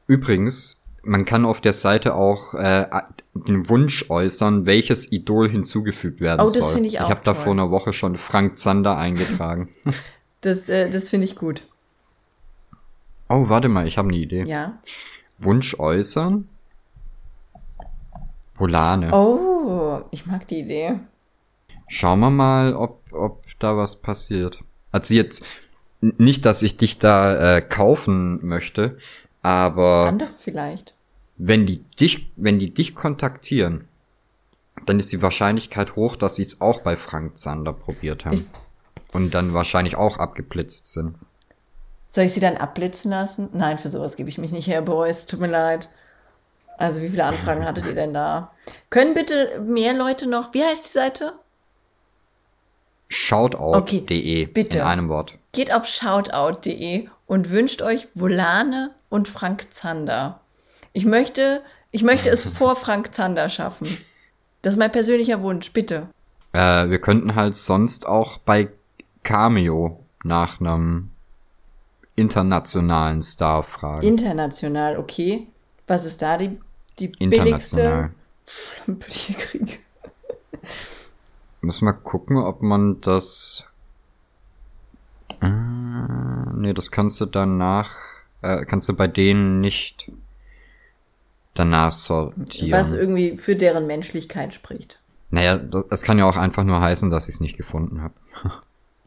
Übrigens, man kann auf der Seite auch äh, den Wunsch äußern, welches Idol hinzugefügt werden Oh, soll. das finde ich auch Ich habe da vor einer Woche schon Frank Zander eingetragen. Das, äh, das finde ich gut. oh, warte mal, ich habe eine Idee. Ja. Wunsch äußern? Volane. Oh, ich mag die Idee. Schauen wir mal, ob, ob da was passiert. Also jetzt, nicht, dass ich dich da äh, kaufen möchte, aber Andere vielleicht. wenn die dich, wenn die dich kontaktieren, dann ist die Wahrscheinlichkeit hoch, dass sie es auch bei Frank Zander probiert haben. Ich- und dann wahrscheinlich auch abgeblitzt sind. Soll ich sie dann abblitzen lassen? Nein, für sowas gebe ich mich nicht her, Boys. Tut mir leid. Also, wie viele Anfragen hattet ihr denn da? Können bitte mehr Leute noch. Wie heißt die Seite? Shoutout.de Okay, bitte. in einem Wort. Geht auf shoutout.de und wünscht euch Volane und Frank Zander. Ich möchte, ich möchte es vor Frank Zander schaffen. Das ist mein persönlicher Wunsch, bitte. Äh, wir könnten halt sonst auch bei Cameo nach einem internationalen Star fragen. International, okay. Was ist da die, die billigste Schlampe, die ich kriege? Muss mal gucken, ob man das. Äh, nee, das kannst du danach, äh, kannst du bei denen nicht danach sortieren. Was irgendwie für deren Menschlichkeit spricht. Naja, das kann ja auch einfach nur heißen, dass ich es nicht gefunden habe.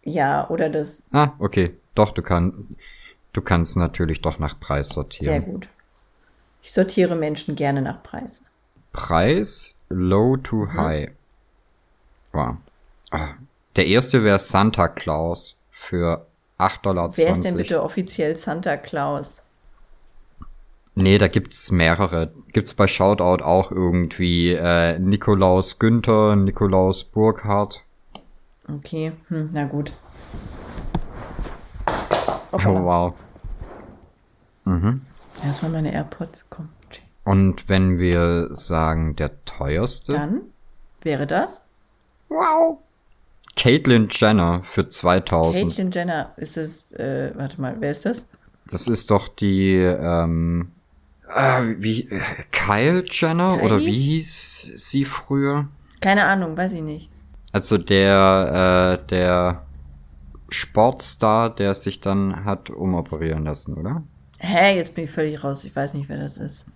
Ja, oder das. Ah, okay. Doch, du kannst, du kannst natürlich doch nach Preis sortieren. Sehr gut. Ich sortiere Menschen gerne nach Preis. Preis low to Mhm. high. Wow. Ah, Der erste wäre Santa Claus für 8,20 Dollar. Wer ist denn bitte offiziell Santa Claus? Nee, da gibt's mehrere. Gibt's bei Shoutout auch irgendwie äh, Nikolaus Günther, Nikolaus Burkhardt. Okay, hm, na gut. Oh, wow. Das waren meine AirPods. Komm. Und wenn wir sagen, der teuerste? Dann wäre das. Wow. Caitlyn Jenner für 2000. Caitlyn Jenner ist es. Äh, warte mal, wer ist das? Das ist doch die, ähm, äh, wie, äh, Kyle Jenner? Kylie? Oder wie hieß sie früher? Keine Ahnung, weiß ich nicht. Also der, äh, der Sportstar, der sich dann hat umoperieren lassen, oder? Hä, jetzt bin ich völlig raus. Ich weiß nicht, wer das ist.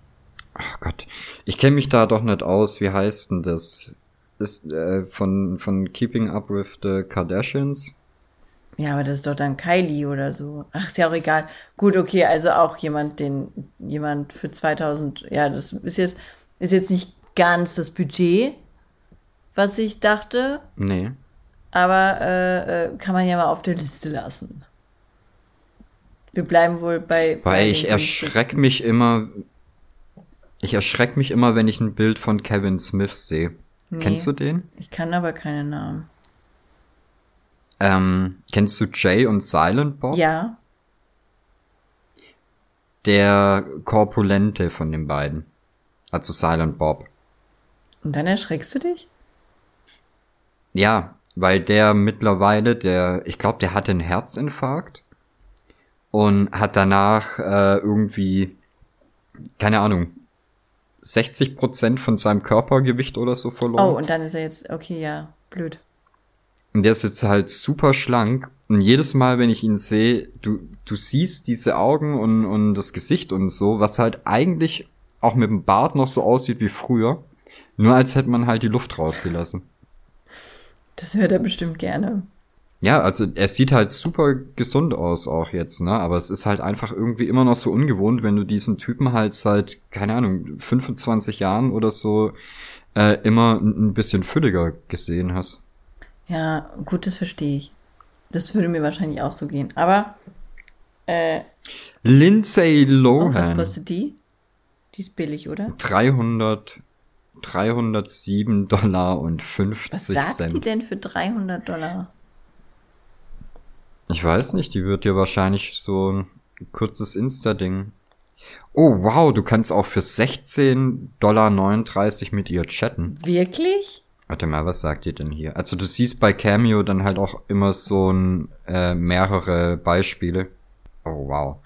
Ach Gott, ich kenne mich da doch nicht aus. Wie heißt denn das? Ist äh, von von Keeping Up with the Kardashians? Ja, aber das ist doch dann Kylie oder so. Ach, ist ja auch egal. Gut, okay, also auch jemand, den jemand für 2000. Ja, das ist jetzt ist jetzt nicht ganz das Budget, was ich dachte, Nee. aber äh, äh, kann man ja mal auf der Liste lassen. Wir bleiben wohl bei. bei Weil den ich erschreck günstigsten. mich immer. Ich erschreck mich immer, wenn ich ein Bild von Kevin Smith sehe. Nee. Kennst du den? Ich kann aber keine Namen. Ähm, kennst du Jay und Silent Bob? Ja, Der Korpulente von den beiden. Also Silent Bob. und dann erschreckst du dich? Ja, weil der mittlerweile, der, ich glaube, der hatte einen Herzinfarkt und hat danach äh, irgendwie, keine Ahnung, 60 Prozent von seinem Körpergewicht oder so Oh, verloren. und dann ist er jetzt. Okay, ja, blöd. Und der ist jetzt halt super schlank. Und jedes Mal, wenn ich ihn sehe, du, du siehst diese Augen und, und das Gesicht und so, was halt eigentlich auch mit dem Bart noch so aussieht wie früher. Nur als hätte man halt die Luft rausgelassen. Das hört er bestimmt gerne. Ja, also er sieht halt super gesund aus auch jetzt, ne? Aber es ist halt einfach irgendwie immer noch so ungewohnt, wenn du diesen Typen halt seit, keine Ahnung, 25 Jahren oder so äh, immer ein bisschen fülliger gesehen hast. Ja, gut, das verstehe ich. Das würde mir wahrscheinlich auch so gehen. Aber, äh, Lindsay oh, was Lohan. kostet die? Die ist billig, oder? 300, 307 Dollar und 50 Was sagt Cent. die denn für 300 Dollar? Ich weiß nicht, die wird dir wahrscheinlich so ein kurzes Insta-Ding. Oh, wow, du kannst auch für 16,39 Dollar mit ihr chatten. Wirklich? Warte mal, was sagt ihr denn hier? Also du siehst bei Cameo dann halt auch immer so ein, äh, mehrere Beispiele. Oh, wow.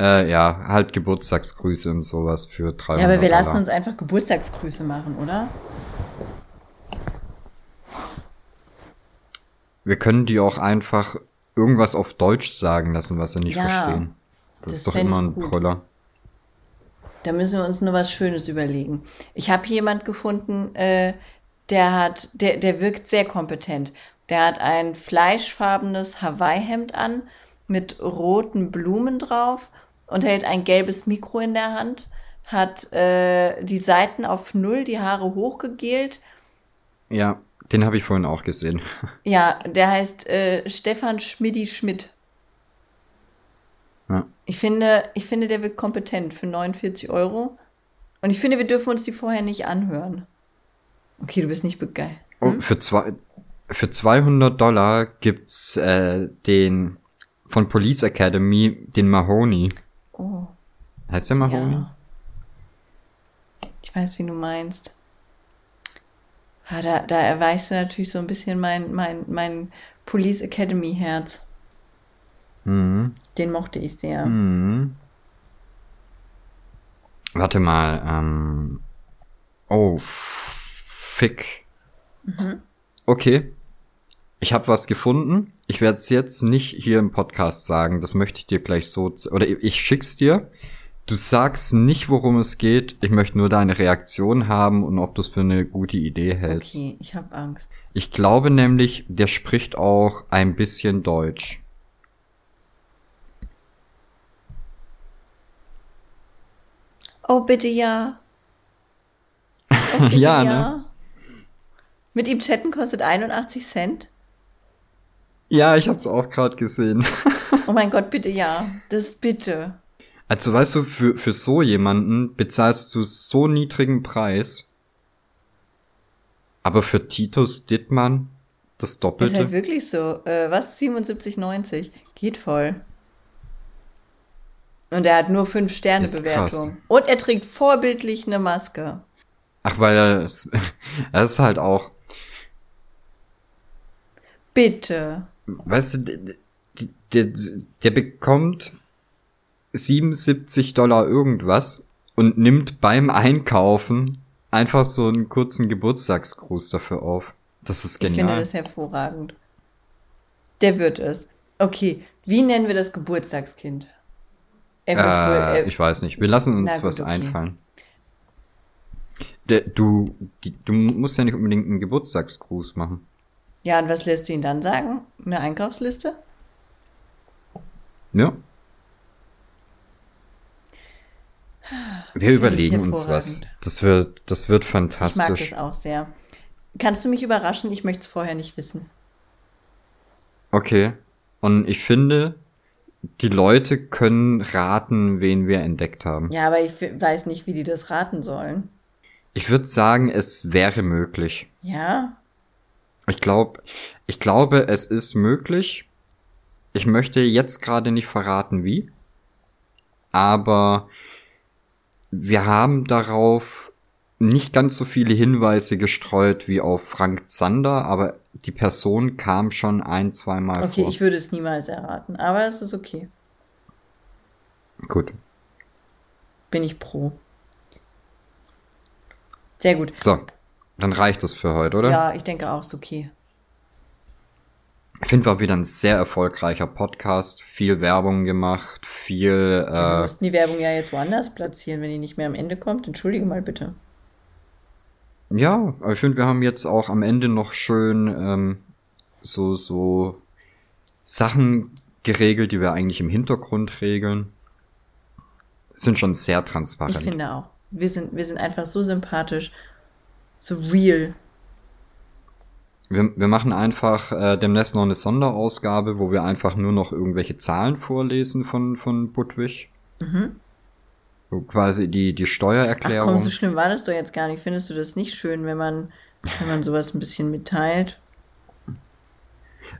Äh, ja, halt Geburtstagsgrüße und sowas für 300 Ja, aber wir Dollar. lassen uns einfach Geburtstagsgrüße machen, oder? Wir können die auch einfach irgendwas auf Deutsch sagen lassen, was sie nicht Ja, verstehen. Das, das ist doch immer ein gut. Brüller. Da müssen wir uns nur was Schönes überlegen. Ich habe jemand gefunden, äh, der hat, der, der wirkt sehr kompetent. Der hat ein fleischfarbenes Hawaii-Hemd an mit roten Blumen drauf und hält ein gelbes Mikro in der Hand, hat äh, die Seiten auf Null, die Haare hochgegelt. Ja, den habe ich vorhin auch gesehen. Ja, der heißt äh, Stefan Schmiddi Schmidt. Ja. Ich finde, ich finde, der wirkt kompetent für 49 Euro. Und ich finde, wir dürfen uns die vorher nicht anhören. Okay, du bist nicht begeistert. Oh, für, zwei, für 200 Dollar gibt's äh, den von Police Academy, den Mahoney. Oh, Heißt der Mahoney? ja. Ich weiß, wie du meinst. Ah, da, da erweichst du natürlich so ein bisschen mein, mein, mein Police Academy Herz. Mhm. Den mochte ich sehr. Mhm. Warte mal, ähm. Oh, fick. Mhm. Okay. Ich habe was gefunden. ich werde es jetzt nicht hier im Podcast sagen, das möchte ich dir gleich so, oder ich schick's dir. Du sagst nicht, worum es geht. Ich möchte nur deine Reaktion haben und ob du es für eine gute Idee hältst. Okay, ich habe Angst. Ich glaube nämlich, der spricht auch ein bisschen Deutsch. Oh, bitte ja. Oh, bitte Ja, ne? Mit ihm chatten kostet 81 Cent. Ja, ich hab's auch gerade gesehen. Oh mein Gott, bitte ja. Das bitte. Also weißt du, für, für so jemanden bezahlst du so niedrigen Preis. Aber für Titus Dittmann das Ist Doppelte. halt wirklich so. Äh, was? 77,90. Geht voll. Und er hat nur 5 Sterne Ist Bewertung. Und er trägt vorbildlich eine Maske. Ach, weil er, er ist halt auch, Bitte. weißt du, der, der, der bekommt 77 Dollar irgendwas und nimmt beim Einkaufen einfach so einen kurzen Geburtstagsgruß dafür auf. Das ist Ich finde genial. das hervorragend. Der wird es. Okay, wie nennen wir das Geburtstagskind? Äh, wohl. Er, ich weiß nicht. Wir lassen uns gut, was okay. einfallen. Der, du, die, du musst ja nicht unbedingt einen Geburtstagsgruß machen. ja, und was lässt du ihn dann sagen? Eine Einkaufsliste? Ja. Wir ich überlegen uns was. Das wird, das wird Ich mag fantastisch. das auch sehr. Kannst du mich überraschen? Ich möchte es vorher nicht wissen. Okay. Und ich finde, die Leute können raten, wen wir entdeckt haben. Ja, aber ich weiß nicht, wie die das raten sollen. Ich würde sagen, es wäre möglich. Ja? Ich glaube, ich glaube, es ist möglich. Ich möchte jetzt gerade nicht verraten, wie. Aber wir haben darauf nicht ganz so viele Hinweise gestreut wie auf Frank Zander, aber die Person kam schon ein, zweimal Okay, vor. ich würde es niemals erraten, aber es ist okay. Gut. Bin ich pro. Sehr gut. So, dann reicht das für heute, oder? Ja, ich denke auch, ist okay. Ich finde, war wieder ein sehr erfolgreicher Podcast. Viel Werbung gemacht, viel. Wir Äh, mussten die Werbung ja jetzt woanders platzieren, wenn die nicht mehr am Ende kommt. Entschuldige mal bitte. Ja, ich finde, wir haben jetzt auch am Ende noch schön ähm, so, so Sachen geregelt, die wir eigentlich im Hintergrund regeln. Sind schon sehr Ich transparent. finde auch. Wir sind, wir sind einfach so sympathisch, so real. Wir, wir machen einfach äh, demnächst noch eine Sonderausgabe, wo wir einfach nur noch irgendwelche Zahlen vorlesen von, von Budwig. So quasi die, die Mhm. Ach Steuererklärung. komm, so schlimm war das doch jetzt gar nicht. Findest du das nicht schön, wenn man, wenn man sowas ein bisschen mitteilt?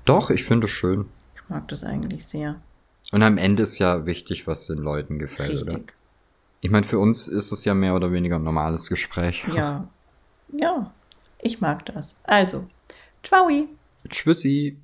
Doch, ich finde es schön. Ich mag das eigentlich sehr. Und am Ende ist ja wichtig, was den Leuten gefällt, oder? Richtig. Ich meine, für uns ist es ja mehr oder weniger ein normales Gespräch. Ja. Ja. Ich mag das. Also, ciao. Tschüssi.